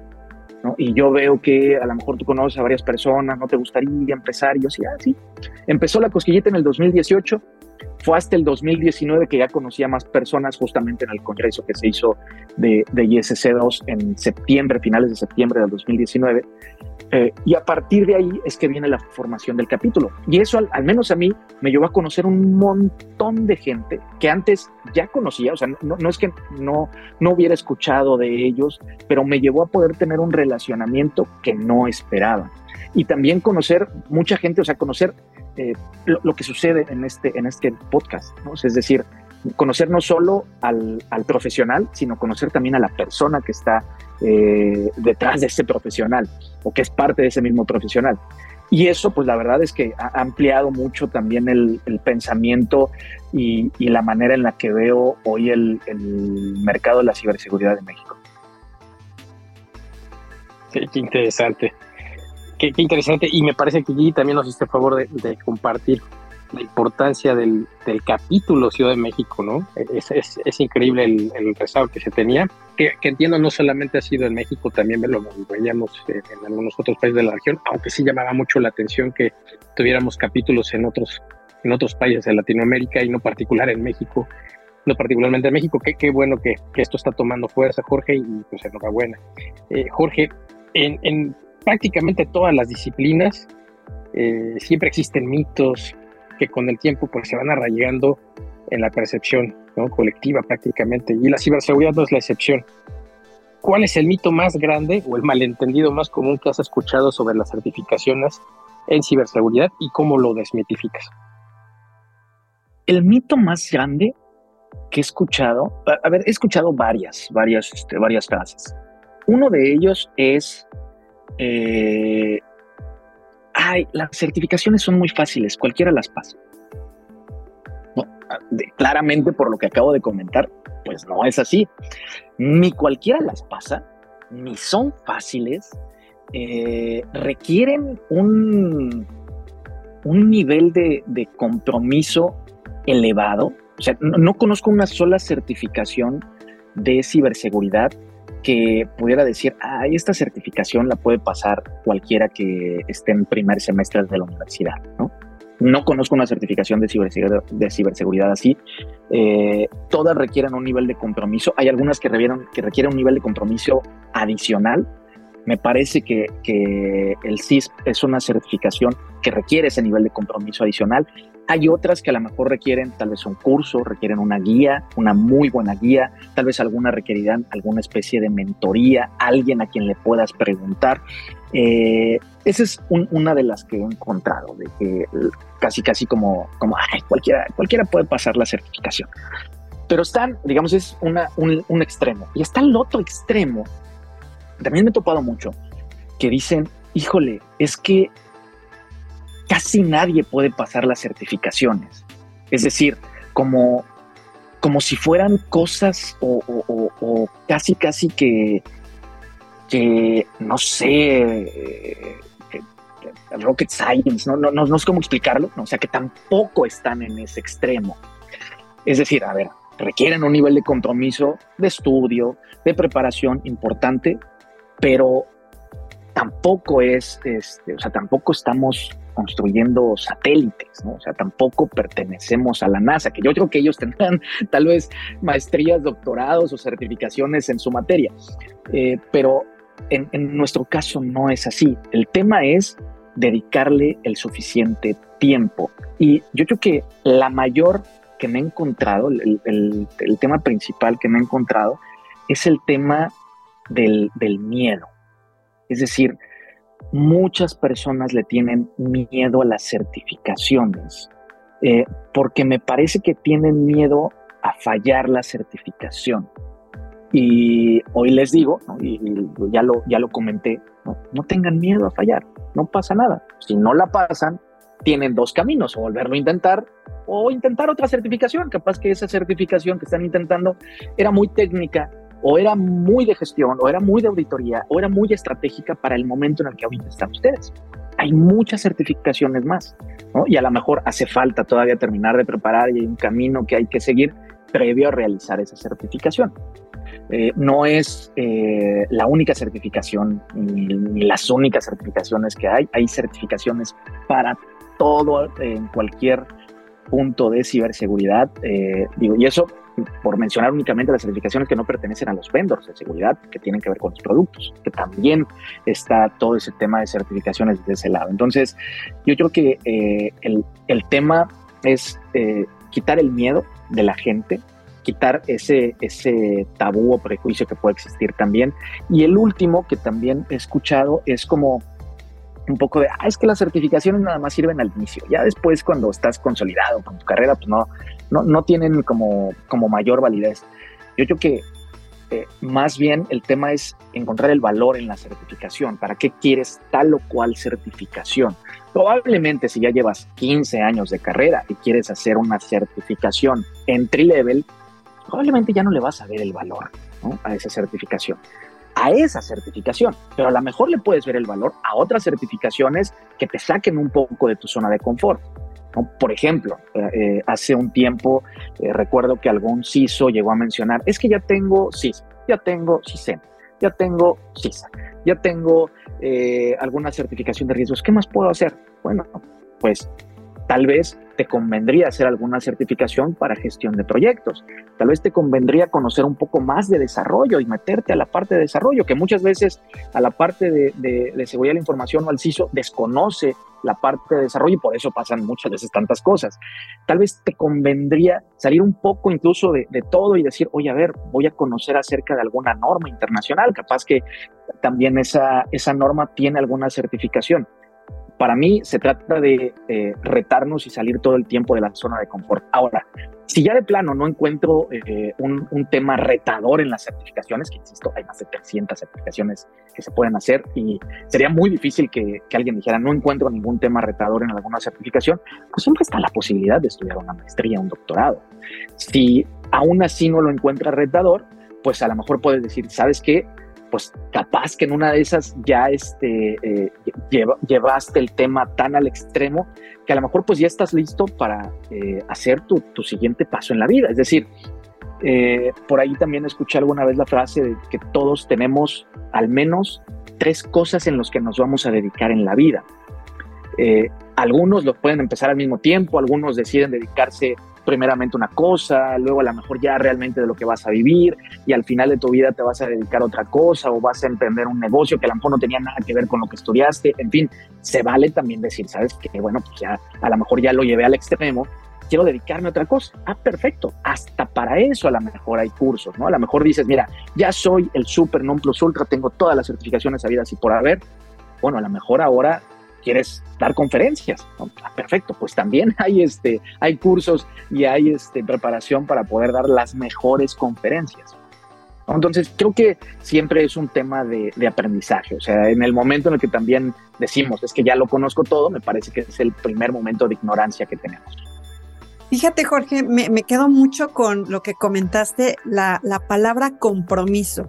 ¿no? Y yo veo que a lo mejor tú conoces a varias personas, no te gustaría empezar. Y yo sí, ah, sí. Empezó la cosquillita en el 2018, fue hasta el 2019 que ya conocía más personas justamente en el congreso que se hizo de, de ISC2 en septiembre, finales de septiembre del 2019. Eh, y a partir de ahí es que viene la formación del capítulo. Y eso al, menos a mí me llevó a conocer un montón de gente que antes ya conocía, o sea, no, no, es que no, no hubiera escuchado de ellos, pero me llevó a poder tener un relacionamiento que no esperaba. Y también conocer mucha gente, o sea, conocer eh, lo, que sucede en este, en este podcast, ¿no? es decir, conocer no solo al, al, profesional, sino conocer también a la persona que está eh, detrás de ese profesional o que es parte de ese mismo profesional. Y eso, pues la verdad es que ha ampliado mucho también el, pensamiento y, la manera en la que veo hoy el, mercado de la ciberseguridad en México. qué interesante. Qué, interesante. Y me parece que Gigi también nos hiciste el favor de, compartir la importancia del, capítulo Ciudad de México, ¿no? Es, es, increíble el, el que se tenía, que, entiendo no solamente ha sido en México, también lo veíamos en, algunos otros países de la región, aunque sí llamaba mucho la atención que tuviéramos capítulos en otros, en otros países de Latinoamérica y no particular en México, no particularmente en México. Qué, qué bueno que, que, esto está tomando fuerza, Jorge, y pues enhorabuena. Eh, Jorge, en, en prácticamente todas las disciplinas eh, siempre existen mitos que con el tiempo pues se van arraigando en la percepción colectiva prácticamente y la ciberseguridad no es la excepción. ¿Cuál es el mito más grande o el malentendido más común que has escuchado sobre las certificaciones en ciberseguridad y cómo lo desmitificas? el mito más grande que he escuchado, a, ver, he escuchado varias, varias, este, varias frases. Uno de ellos es, eh, ay, las certificaciones son muy fáciles, cualquiera las pasa. claramente por lo que acabo de comentar, pues no es así. Ni cualquiera las pasa, ni son fáciles, eh, requieren un, un nivel de, compromiso elevado. O sea, no, conozco una sola certificación de ciberseguridad que pudiera decir, ah, esta certificación la puede pasar cualquiera que esté en primer semestre de la universidad, ¿no? No conozco una certificación de ciberseguridad, de ciberseguridad así. Eh, todas requieren un nivel de compromiso. Hay algunas que requieren, que requieren un nivel de compromiso adicional. Me parece que, que el CISP es una certificación que requiere ese nivel de compromiso adicional. Hay otras que a lo mejor requieren tal vez un curso, requieren una guía, una muy buena guía, tal vez algunas requerirán alguna especie de mentoría, alguien a quien le puedas preguntar. Eh, esa es una de las que he encontrado, de que casi, casi como, como ay, cualquiera, cualquiera puede pasar la certificación. Pero están, digamos, es un, un extremo. Y está el otro extremo. También me he topado mucho que dicen, híjole, es que casi nadie puede pasar las certificaciones. Es decir, como, como si fueran cosas o, casi, casi que, que no sé, rocket science, no, no, no, no sé cómo explicarlo, o sea, que tampoco están en ese extremo. Es decir, a ver, requieren un nivel de compromiso, de estudio, de preparación importante, pero tampoco es, este, o sea, tampoco estamos construyendo satélites, ¿no? O sea, tampoco pertenecemos a la NASA, que yo creo que ellos tendrán tal vez maestrías, doctorados o certificaciones en su materia, eh, pero en, nuestro caso no es así. El tema es dedicarle el suficiente tiempo. Y yo creo que la mayor que me he encontrado, el, el, tema principal que me he encontrado, es el tema del, miedo. Es decir, muchas personas le tienen miedo a las certificaciones, eh, porque me parece que tienen miedo a fallar la certificación. Y hoy les digo, y, ya, lo, ya lo comenté, ¿no? tengan miedo a fallar, no pasa nada. Si no la pasan, tienen dos caminos, o volverlo a intentar o intentar otra certificación. Capaz que esa certificación que están intentando era muy técnica o era muy de gestión, o era muy de auditoría, o era muy estratégica para el momento en el que ahorita están ustedes. Hay muchas certificaciones más, ¿no? Y a lo mejor hace falta todavía terminar de preparar y hay un camino que hay que seguir previo a realizar esa certificación. Eh, no es eh, la única certificación ni, las únicas certificaciones que hay. Hay certificaciones para todo en cualquier punto de ciberseguridad. Eh, digo, y eso por mencionar únicamente las certificaciones que no pertenecen a los vendors de seguridad, que tienen que ver con los productos, que también está todo ese tema de certificaciones de ese lado. Entonces, yo creo que eh, el, el, tema es eh, quitar el miedo de la gente, quitar ese, ese tabú o prejuicio que puede existir también. Y el último que también he escuchado es como un poco de, ah, es que las certificaciones nada más sirven al inicio. Ya después, cuando estás consolidado con tu carrera, pues no, no, no tienen como, como mayor validez. Yo creo que eh, más bien el tema es encontrar el valor en la certificación. ¿Para qué quieres tal o cual certificación? Probablemente si ya llevas 15 años de carrera y quieres hacer una certificación entry level, probablemente ya no le vas a ver el valor a esa certificación a esa certificación, pero a lo mejor le puedes ver el valor a otras certificaciones que te saquen un poco de tu zona de confort. Por ejemplo, eh, eh, hace un tiempo eh, recuerdo que algún CISO llegó a mencionar, es que ya tengo CIS, ya tengo CISEN, ya tengo CISA, ya tengo alguna certificación de riesgos, ¿qué más puedo hacer? Bueno, pues tal vez te convendría hacer alguna certificación para gestión de proyectos. Tal vez te convendría conocer un poco más de desarrollo y meterte a la parte de desarrollo, que muchas veces a la parte de, seguridad de la información o al CISO desconoce la parte de desarrollo y por eso pasan muchas veces tantas cosas. Tal vez te convendría salir un poco incluso de, todo y decir, oye, a ver, voy a conocer acerca de alguna norma internacional, capaz que también esa, esa norma tiene alguna certificación Para mí se trata de eh, retarnos y salir todo el tiempo de la zona de confort. Ahora, si ya de plano no encuentro eh, un, tema retador en las certificaciones, que insisto, hay más de 300 certificaciones que se pueden hacer y sería muy difícil que, que, alguien dijera no encuentro ningún tema retador en alguna certificación, pues siempre está la posibilidad de estudiar una maestría, un doctorado. Si aún así no lo encuentras retador, pues a lo mejor puedes decir, ¿sabes qué? Pues capaz que en una de esas ya este, eh, llevaste el tema tan al extremo que a lo mejor pues ya estás listo para eh, hacer tu, siguiente paso en la vida. Es decir, eh, por ahí también escuché alguna vez la frase de que todos tenemos al menos tres cosas en las que nos vamos a dedicar en la vida. algunos lo pueden empezar al mismo tiempo, algunos deciden dedicarse primeramente una cosa, luego a lo mejor ya realmente de lo que vas a vivir y al final de tu vida te vas a dedicar a otra cosa o vas a emprender un negocio que a lo mejor no tenía nada que ver con lo que estudiaste. En fin, se vale también decir, ¿sabes? Que bueno, pues ya a lo mejor ya lo llevé al extremo, quiero dedicarme a otra cosa. Ah, perfecto. Hasta para eso a lo mejor hay cursos, ¿no? A lo mejor dices, mira, ya soy el super non plus ultra, tengo todas las certificaciones habidas y por haber. Bueno, a lo mejor ahora quieres dar conferencias. Ah, perfecto, pues también hay, este, hay cursos y hay este, preparación para poder dar las mejores conferencias. Entonces, creo que siempre es un tema de, aprendizaje. O sea, en el momento en el que también decimos, es que ya lo conozco todo, me parece que es el primer momento de ignorancia que tenemos. Fíjate, Jorge, me, quedo mucho con lo que comentaste, la, la palabra compromiso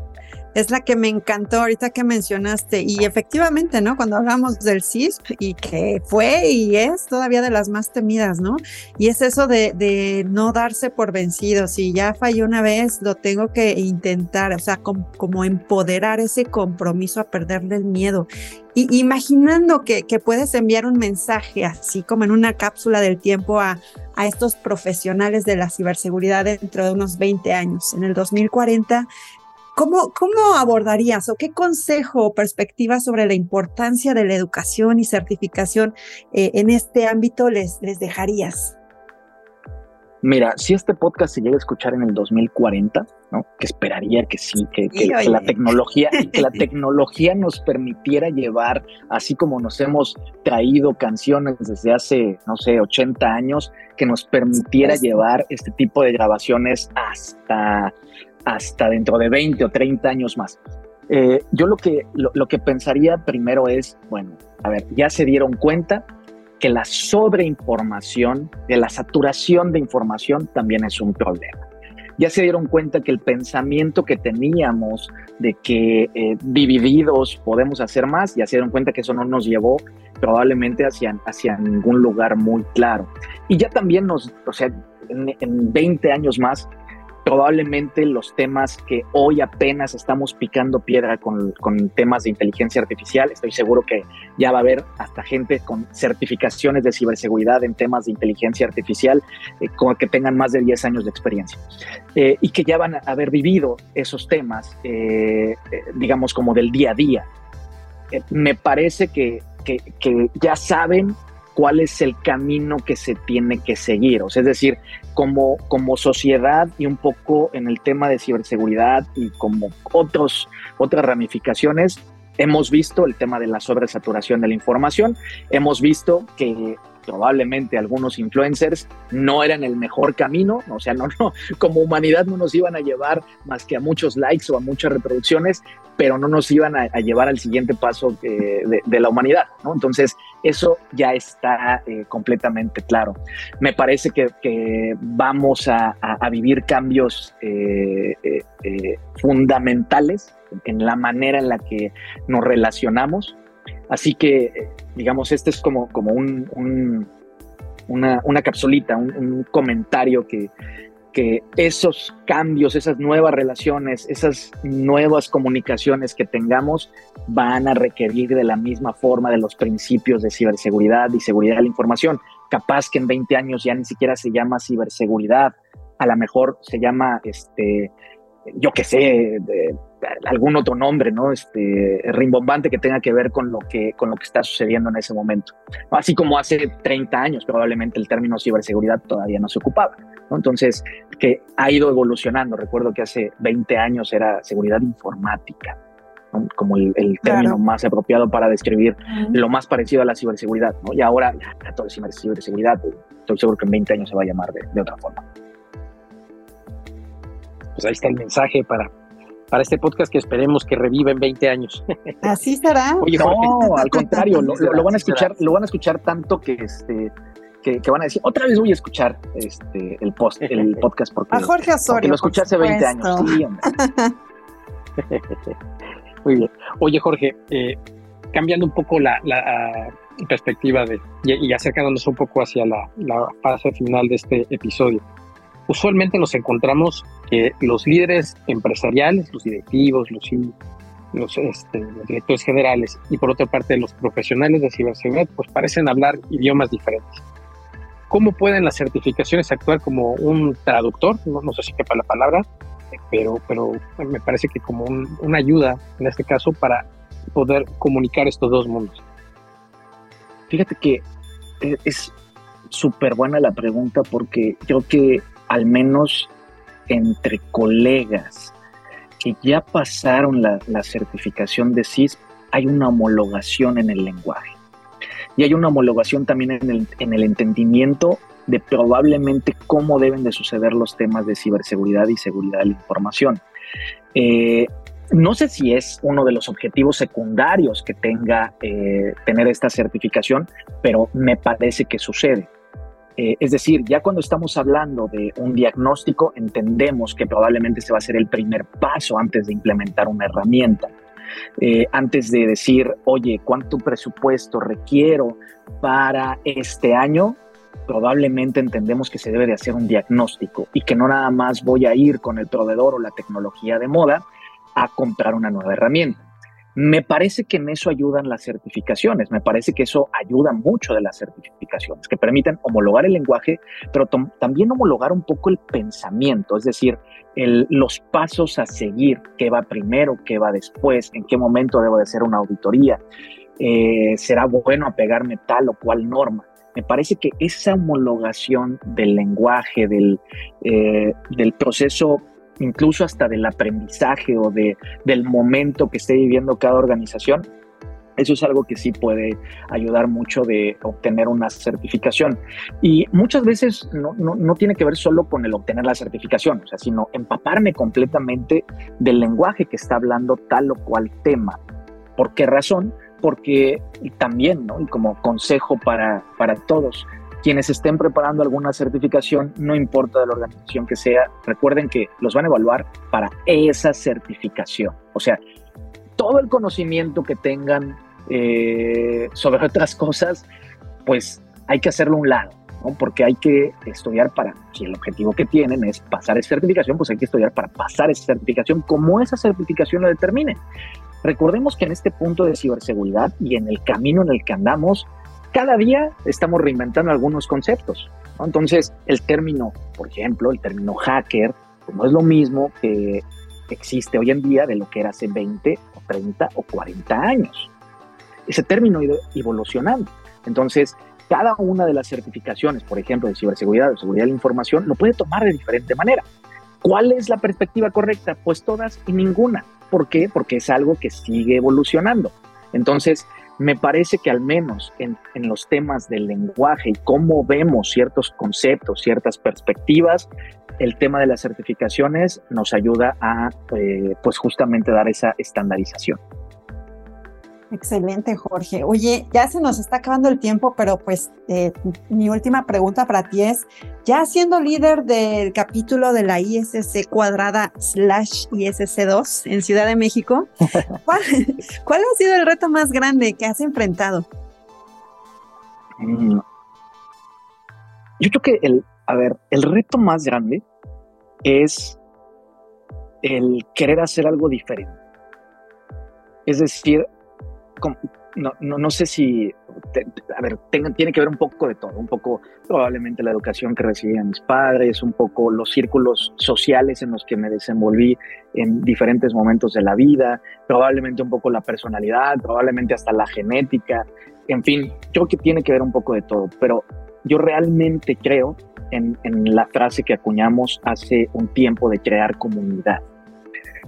es la que me encantó ahorita que mencionaste. Y efectivamente, ¿no? Cuando hablamos del CISP y que fue y es todavía de las más temidas, ¿no? Y es eso de, no darse por vencido. Si ya falló una vez, lo tengo que intentar, o sea, como, empoderar ese compromiso a perderle el miedo. Y imaginando que, que, puedes enviar un mensaje así como en una cápsula del tiempo a, a estos profesionales de la ciberseguridad dentro de unos 20 años. En el 2040 ¿Cómo, ¿Cómo abordarías o qué consejo o perspectiva sobre la importancia de la educación y certificación eh, en este ámbito les, les dejarías? Mira, si este podcast se llega a escuchar en el 2040, ¿no? Que esperaría que sí, que, la tecnología, que la tecnología nos permitiera llevar, así como nos hemos traído canciones desde hace, no sé, 80 años, que nos permitiera llevar este tipo de grabaciones hasta hasta dentro de 20 o 30 años más. Eh, yo lo que, lo, que pensaría primero es, bueno, a ver, ya se dieron cuenta que la sobreinformación, de la saturación de información también es un problema. Ya se dieron cuenta que el pensamiento que teníamos de que eh, divididos podemos hacer más, ya se dieron cuenta que eso no nos llevó probablemente hacia, hacia ningún lugar muy claro. Y ya también nos, o sea, en, en 20 años más, probablemente los temas que hoy apenas estamos picando piedra con, temas de inteligencia artificial, estoy seguro que ya va a haber hasta gente con certificaciones de ciberseguridad en temas de inteligencia artificial eh, que tengan más de 10 años de experiencia eh, y que ya van a haber vivido esos temas, eh, digamos, como del día a día. me parece que, que ya saben cuál es el camino que se tiene que seguir. O sea, es decir, como, como sociedad y un poco en el tema de ciberseguridad y como otros, otras ramificaciones, hemos visto el tema de la sobresaturación de la información, hemos visto que probablemente algunos influencers no eran el mejor camino, o sea, no, no, como humanidad no nos iban a llevar más que a muchos likes o a muchas reproducciones, pero no nos iban a, llevar al siguiente paso de, la humanidad, ¿no? Entonces, eso ya está eh, completamente claro. Me parece que, vamos a, vivir cambios eh, eh, fundamentales en la manera en la que nos relacionamos. Así que, digamos, este es como, como un, una, una, capsulita, un comentario que, que esos cambios, esas nuevas relaciones, esas nuevas comunicaciones que tengamos van a requerir de la misma forma de los principios de ciberseguridad y seguridad de la información. Capaz que en 20 años ya ni siquiera se llama ciberseguridad, a lo mejor se llama, este, yo qué sé, algún otro nombre, ¿no? Este, rimbombante que tenga que ver con lo que, con lo que está sucediendo en ese momento. Así como hace 30 años probablemente el término ciberseguridad todavía no se ocupaba. Entonces, que ha ido evolucionando. Recuerdo que hace 20 años era seguridad informática. como el, término más apropiado para describir lo más parecido a la ciberseguridad. ¿no? Y ahora, todo es ciberseguridad, estoy seguro que en 20 años se va a llamar de, otra forma. Pues ahí está el mensaje para, para este podcast que esperemos que reviva en 20 años. Así será. Oye, no, al contrario, lo, van a escuchar, lo van a escuchar tanto que este que, van a decir, otra vez voy a escuchar este el post, el podcast porque, a Jorge Osorio, lo escuché hace 20 años. Sí, Muy bien. Oye, Jorge, eh, cambiando un poco la, perspectiva de, y, acercándonos un poco hacia la, fase final de este episodio, usualmente nos encontramos que los líderes empresariales, los directivos, los, los, este, los, directores generales y por otra parte los profesionales de ciberseguridad, pues parecen hablar idiomas diferentes. ¿Cómo pueden las certificaciones actuar como un traductor? No, sé si quepa la palabra, pero, pero me parece que como una ayuda en este caso para poder comunicar estos dos mundos. Fíjate que eh, es súper buena la pregunta porque creo que al menos entre colegas que ya pasaron la certificación de CIS, hay una homologación en el lenguaje. Y hay una homologación también en el, en el entendimiento de probablemente cómo deben de suceder los temas de ciberseguridad y seguridad de la información. Eh, no sé si es uno de los objetivos secundarios que tenga eh, tener esta certificación, pero me parece que sucede. Eh, es decir, ya cuando estamos hablando de un diagnóstico, entendemos que probablemente se va a ser el primer paso antes de implementar una herramienta. Antes de decir, oye, ¿cuánto presupuesto requiero para este año? probablemente entendemos que se debe de hacer un diagnóstico y que no nada más voy a ir con el proveedor o la tecnología de moda a comprar una nueva herramienta. Me parece que en eso ayudan las certificaciones, me parece que eso ayuda mucho de las certificaciones, que permiten homologar el lenguaje, pero también homologar un poco el pensamiento, es decir, los pasos a seguir, qué va primero, qué va después, en qué momento debo de hacer una auditoría, eh, será bueno apegarme tal o cual norma me parece que esa homologación del lenguaje, del, eh, del proceso, incluso hasta del aprendizaje o de, del momento que esté viviendo cada organización, eso es algo que sí puede ayudar mucho de obtener una certificación. Y muchas veces no, no, no, tiene que ver solo con el obtener la certificación, o sea, sino empaparme completamente del lenguaje que está hablando tal o cual tema. ¿Por qué razón? porque también, ¿no? Y como consejo para, para todos, quienes estén preparando alguna certificación, no importa de la organización que sea, recuerden que los van a evaluar para esa certificación. O sea, todo el conocimiento que tengan eh, sobre otras cosas, pues hay que hacerlo a un lado, ¿no? porque hay que estudiar para, si el objetivo que tienen es pasar esa certificación, pues hay que estudiar para pasar esa certificación como esa certificación lo determine. Recordemos que en este punto de ciberseguridad y en el camino en el que andamos, cada día estamos reinventando algunos conceptos. Entonces, el término, por ejemplo, el término hacker, pues no es lo mismo que existe hoy en día de lo que era hace 20 o 30 o 40 años. Ese término ha ido evolucionando. Entonces, cada una de las certificaciones, por ejemplo, de ciberseguridad o seguridad de la información, lo puede tomar de diferente manera. ¿Cuál es la perspectiva correcta? Pues todas y ninguna. ¿Por qué? Porque es algo que sigue evolucionando. Entonces, me parece que al menos en, los temas del lenguaje y cómo vemos ciertos conceptos, ciertas perspectivas, el tema de las certificaciones nos ayuda a, eh, pues justamente dar esa estandarización. Excelente, Jorge. Oye, ya se nos está acabando el tiempo, pero pues eh, mi última pregunta para ti es, ya siendo líder del capítulo de la ISC cuadrada slash ISC2 en Ciudad de México, ¿cuál, ha sido el reto más grande que has enfrentado? Mm. Yo creo que el, a ver, el reto más grande es el querer hacer algo diferente. Es decir, no, no, no, sé si, a ver, tiene que ver un poco de todo, un poco probablemente la educación que recibían mis padres, un poco los círculos sociales en los que me desenvolví en diferentes momentos de la vida, probablemente un poco la personalidad, probablemente hasta la genética, en fin, creo que tiene que ver un poco de todo, pero yo realmente creo en, en la frase que acuñamos hace un tiempo de crear comunidad.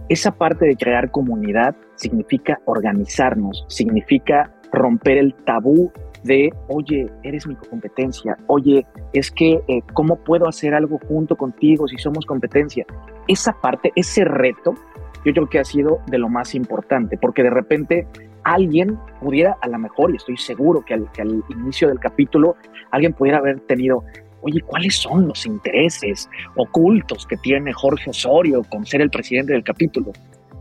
Esa parte de crear comunidad significa organizarnos, significa romper el tabú de, oye, eres mi competencia, oye, es que, eh, ¿cómo puedo hacer algo junto contigo si somos competencia? Esa parte, ese reto, yo creo que ha sido de lo más importante, porque de repente alguien pudiera, a lo mejor, y estoy seguro que al, que al inicio del capítulo, alguien pudiera haber tenido, oye, ¿cuáles son los intereses ocultos que tiene Jorge Osorio con ser el presidente del capítulo?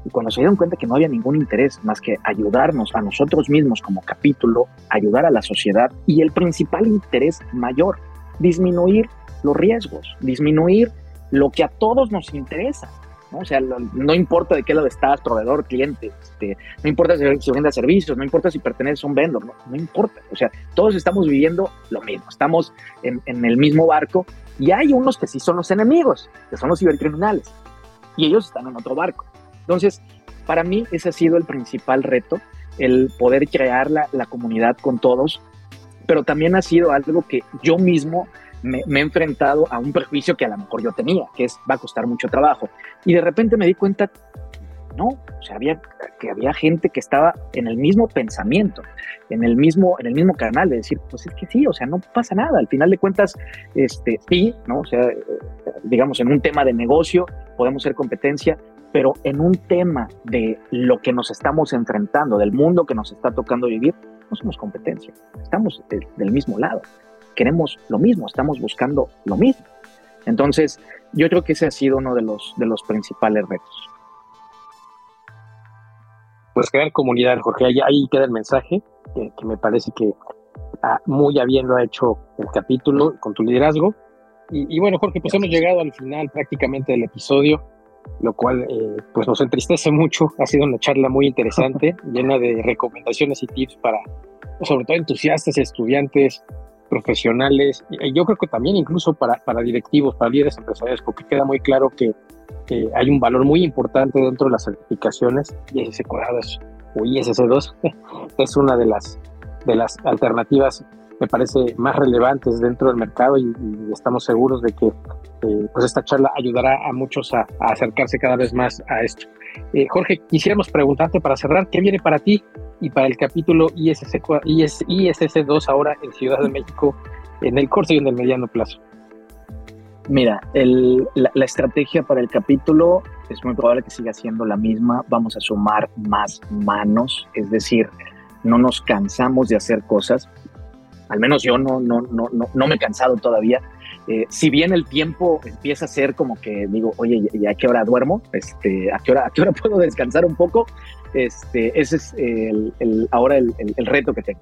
Y cuando se dieron cuenta que no había ningún interés más que ayudarnos a nosotros mismos como capítulo, ayudar a la sociedad y el principal interés mayor, disminuir los riesgos, disminuir lo que a todos nos interesa. ¿No? O sea, no importa de qué lado estás, proveedor, cliente, este, no importa si, si servicios, no importa si perteneces a un vendor, no, no, importa. O sea, todos estamos viviendo lo mismo, estamos en, en el mismo barco y hay unos que sí son los enemigos, que son los cibercriminales, y ellos están en otro barco. Entonces, para mí ese ha sido el principal reto, el poder crear la, la comunidad con todos, pero también ha sido algo que yo mismo me, he enfrentado a un prejuicio que a lo mejor yo tenía, que es va a costar mucho trabajo. Y de repente me di cuenta, no, o sea, había, que había gente que estaba en el mismo pensamiento, en el mismo, en el mismo canal, de decir, pues es que sí, o sea, no pasa nada. Al final de cuentas, este, sí, ¿no? O sea, digamos, en un tema de negocio podemos ser competencia, pero en un tema de lo que nos estamos enfrentando, del mundo que nos está tocando vivir, no somos competencia, estamos de, del mismo lado, queremos lo mismo, estamos buscando lo mismo. Entonces, yo creo que ese ha sido uno de los, de los principales retos. Pues crear comunidad, Jorge, ahí, ahí queda el mensaje, que, que me parece que ah, muy a bien lo ha hecho el capítulo con tu liderazgo. Y, y bueno, Jorge, pues hemos llegado al final prácticamente del episodio lo cual eh, pues nos entristece mucho. Ha sido una charla muy interesante, llena de recomendaciones y tips para, sobre todo, entusiastas, estudiantes, profesionales, y yo creo que también incluso para, para directivos, para líderes empresariales, porque queda muy claro que, que hay un valor muy importante dentro de las certificaciones, y ese es, o ISC2 es una de las, de las alternativas me parece más relevantes dentro del mercado y, estamos seguros de que eh, pues esta charla ayudará a muchos a, acercarse cada vez más a esto. Eh, Jorge, quisiéramos preguntarte para cerrar, ¿qué viene para ti y para el capítulo ISC, IS, ISC2 ahora en Ciudad de México en el corto y en el mediano plazo? Mira, el, la, estrategia para el capítulo es muy probable que siga siendo la misma. Vamos a sumar más manos, es decir, no nos cansamos de hacer cosas al menos yo no, no, no, no, no me he cansado todavía. Eh, si bien el tiempo empieza a ser como que digo, oye, ¿y a qué hora duermo? Este, ¿a, qué hora, ¿A qué hora puedo descansar un poco? Este, ese es el, ahora el, reto que tengo.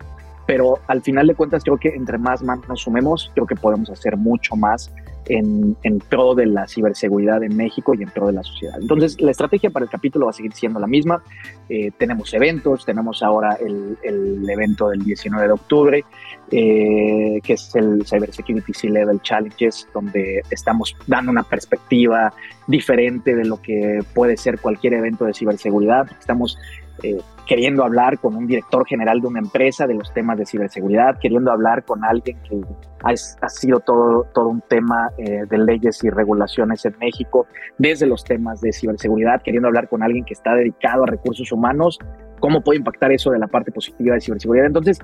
Pero al final de cuentas creo que entre más manos nos sumemos, creo que podemos hacer mucho más en, en, pro de la ciberseguridad en México y en pro de la sociedad. Entonces, la estrategia para el capítulo va a seguir siendo la misma. Eh, tenemos eventos, tenemos ahora el, el, evento del 19 de octubre, eh, que es el Cybersecurity C-Level Challenges, donde estamos dando una perspectiva diferente de lo que puede ser cualquier evento de ciberseguridad. Estamos eh, queriendo hablar con un director general de una empresa de los temas de ciberseguridad, queriendo hablar con alguien que ha, sido todo, todo un tema eh, de leyes y regulaciones en México, desde los temas de ciberseguridad, queriendo hablar con alguien que está dedicado a recursos humanos, cómo puede impactar eso de la parte positiva de ciberseguridad. Entonces,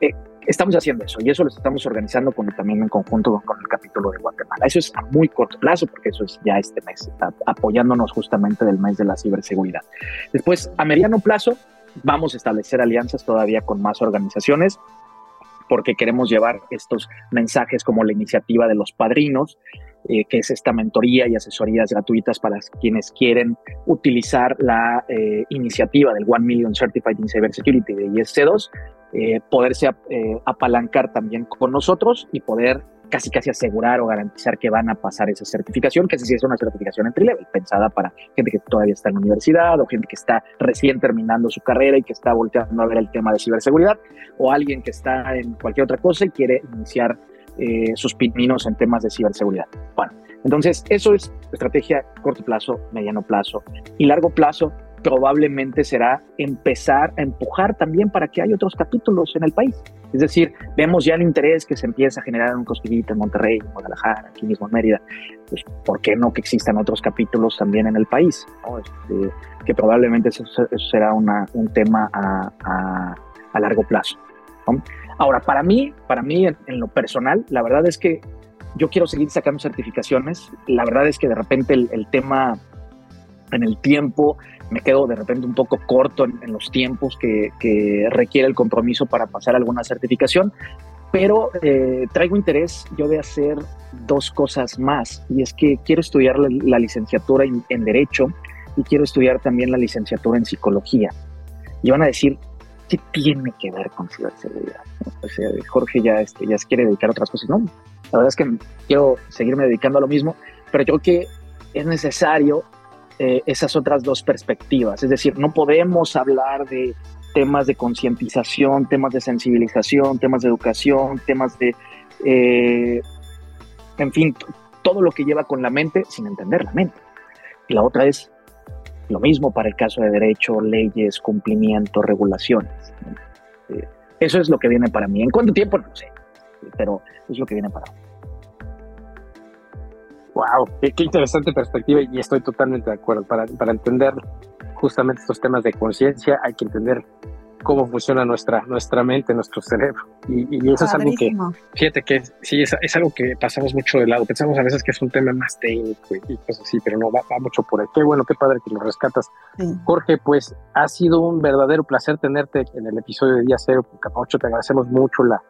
eh, estamos haciendo eso y eso lo estamos organizando con, también en conjunto con, el capítulo de Guatemala. Eso es a muy corto plazo porque eso es ya este mes, a, apoyándonos justamente del mes de la ciberseguridad. Después, a mediano plazo, vamos a establecer alianzas todavía con más organizaciones porque queremos llevar estos mensajes como la iniciativa de los padrinos, eh, que es esta mentoría y asesorías gratuitas para quienes quieren utilizar la eh, iniciativa del One Million Certified in Cybersecurity de ISC2 eh, poderse eh, apalancar también con nosotros y poder casi casi asegurar o garantizar que van a pasar esa certificación, que sí es una certificación entry level, pensada para gente que todavía está en la universidad o gente que está recién terminando su carrera y que está volteando a ver el tema de ciberseguridad o alguien que está en cualquier otra cosa y quiere iniciar eh, sus pininos en temas de ciberseguridad. Bueno, entonces eso es estrategia corto plazo, mediano plazo y largo plazo probablemente será empezar a empujar también para que haya otros capítulos en el país. Es decir, vemos ya el interés que se empieza a generar en Cosquillita, en Monterrey, en Guadalajara, aquí mismo en Mérida. Pues, ¿por qué no que existan otros capítulos también en el país? Este, que probablemente eso, será un tema a, largo plazo. Ahora, para mí, para mí en, lo personal, la verdad es que yo quiero seguir sacando certificaciones. La verdad es que de repente el tema en el tiempo me quedo de repente un poco corto en, los tiempos que, requiere el compromiso para pasar alguna certificación, pero eh, traigo interés yo de hacer dos cosas más y es que quiero estudiar la, licenciatura en, Derecho y quiero estudiar también la licenciatura en Psicología. Y van a decir, ¿qué tiene que ver con ciberseguridad? Jorge ya, este, ya se quiere dedicar a otras cosas. No, la verdad es que quiero seguirme dedicando a lo mismo, pero creo que es necesario eh, esas otras dos perspectivas. Es decir, no podemos hablar de temas de concientización, temas de sensibilización, temas de educación, temas de, eh, en fin, todo lo que lleva con la mente sin entender la mente. Y la otra es lo mismo para el caso de derecho, leyes, cumplimiento, regulaciones. Eh, eso es lo que viene para mí. ¿En cuánto tiempo? No sé, pero es lo que viene para mí. Wow, qué, interesante perspectiva y estoy totalmente de acuerdo. Para, para entender justamente estos temas de conciencia hay que entender cómo funciona nuestra, nuestra mente, nuestro cerebro. Y, eso es algo que, fíjate que sí, es, es, algo que pasamos mucho de lado. Pensamos a veces que es un tema más técnico y, cosas así, pero no, va, mucho por ahí. Qué bueno, qué padre que lo rescatas. Jorge, pues ha sido un verdadero placer tenerte en el episodio de Día Cero con Capacho. Te agradecemos mucho la,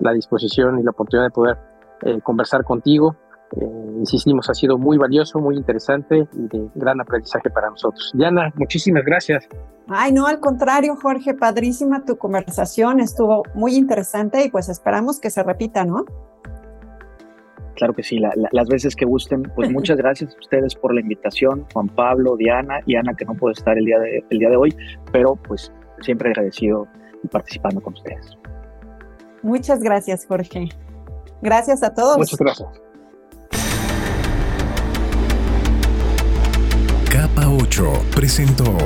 la disposición y la oportunidad de poder eh, conversar contigo. Eh, insistimos, ha sido muy valioso, muy interesante y de gran aprendizaje para nosotros. Diana, muchísimas gracias. Ay, no, al contrario, Jorge, padrísima tu conversación, estuvo muy interesante y pues esperamos que se repita, ¿no? Claro que sí, las veces que gusten, pues muchas gracias a ustedes por la invitación, Juan Pablo, Diana y Ana, que no puede estar el día de, el día de hoy, pero pues siempre agradecido participando con ustedes. Muchas gracias, Jorge. Gracias a todos. Muchas gracias. Capa 8 presentó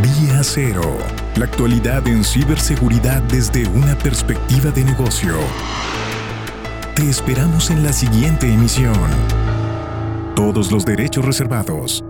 Día Cero. La actualidad en ciberseguridad desde una perspectiva de negocio. Te esperamos en la siguiente emisión. Todos los derechos reservados.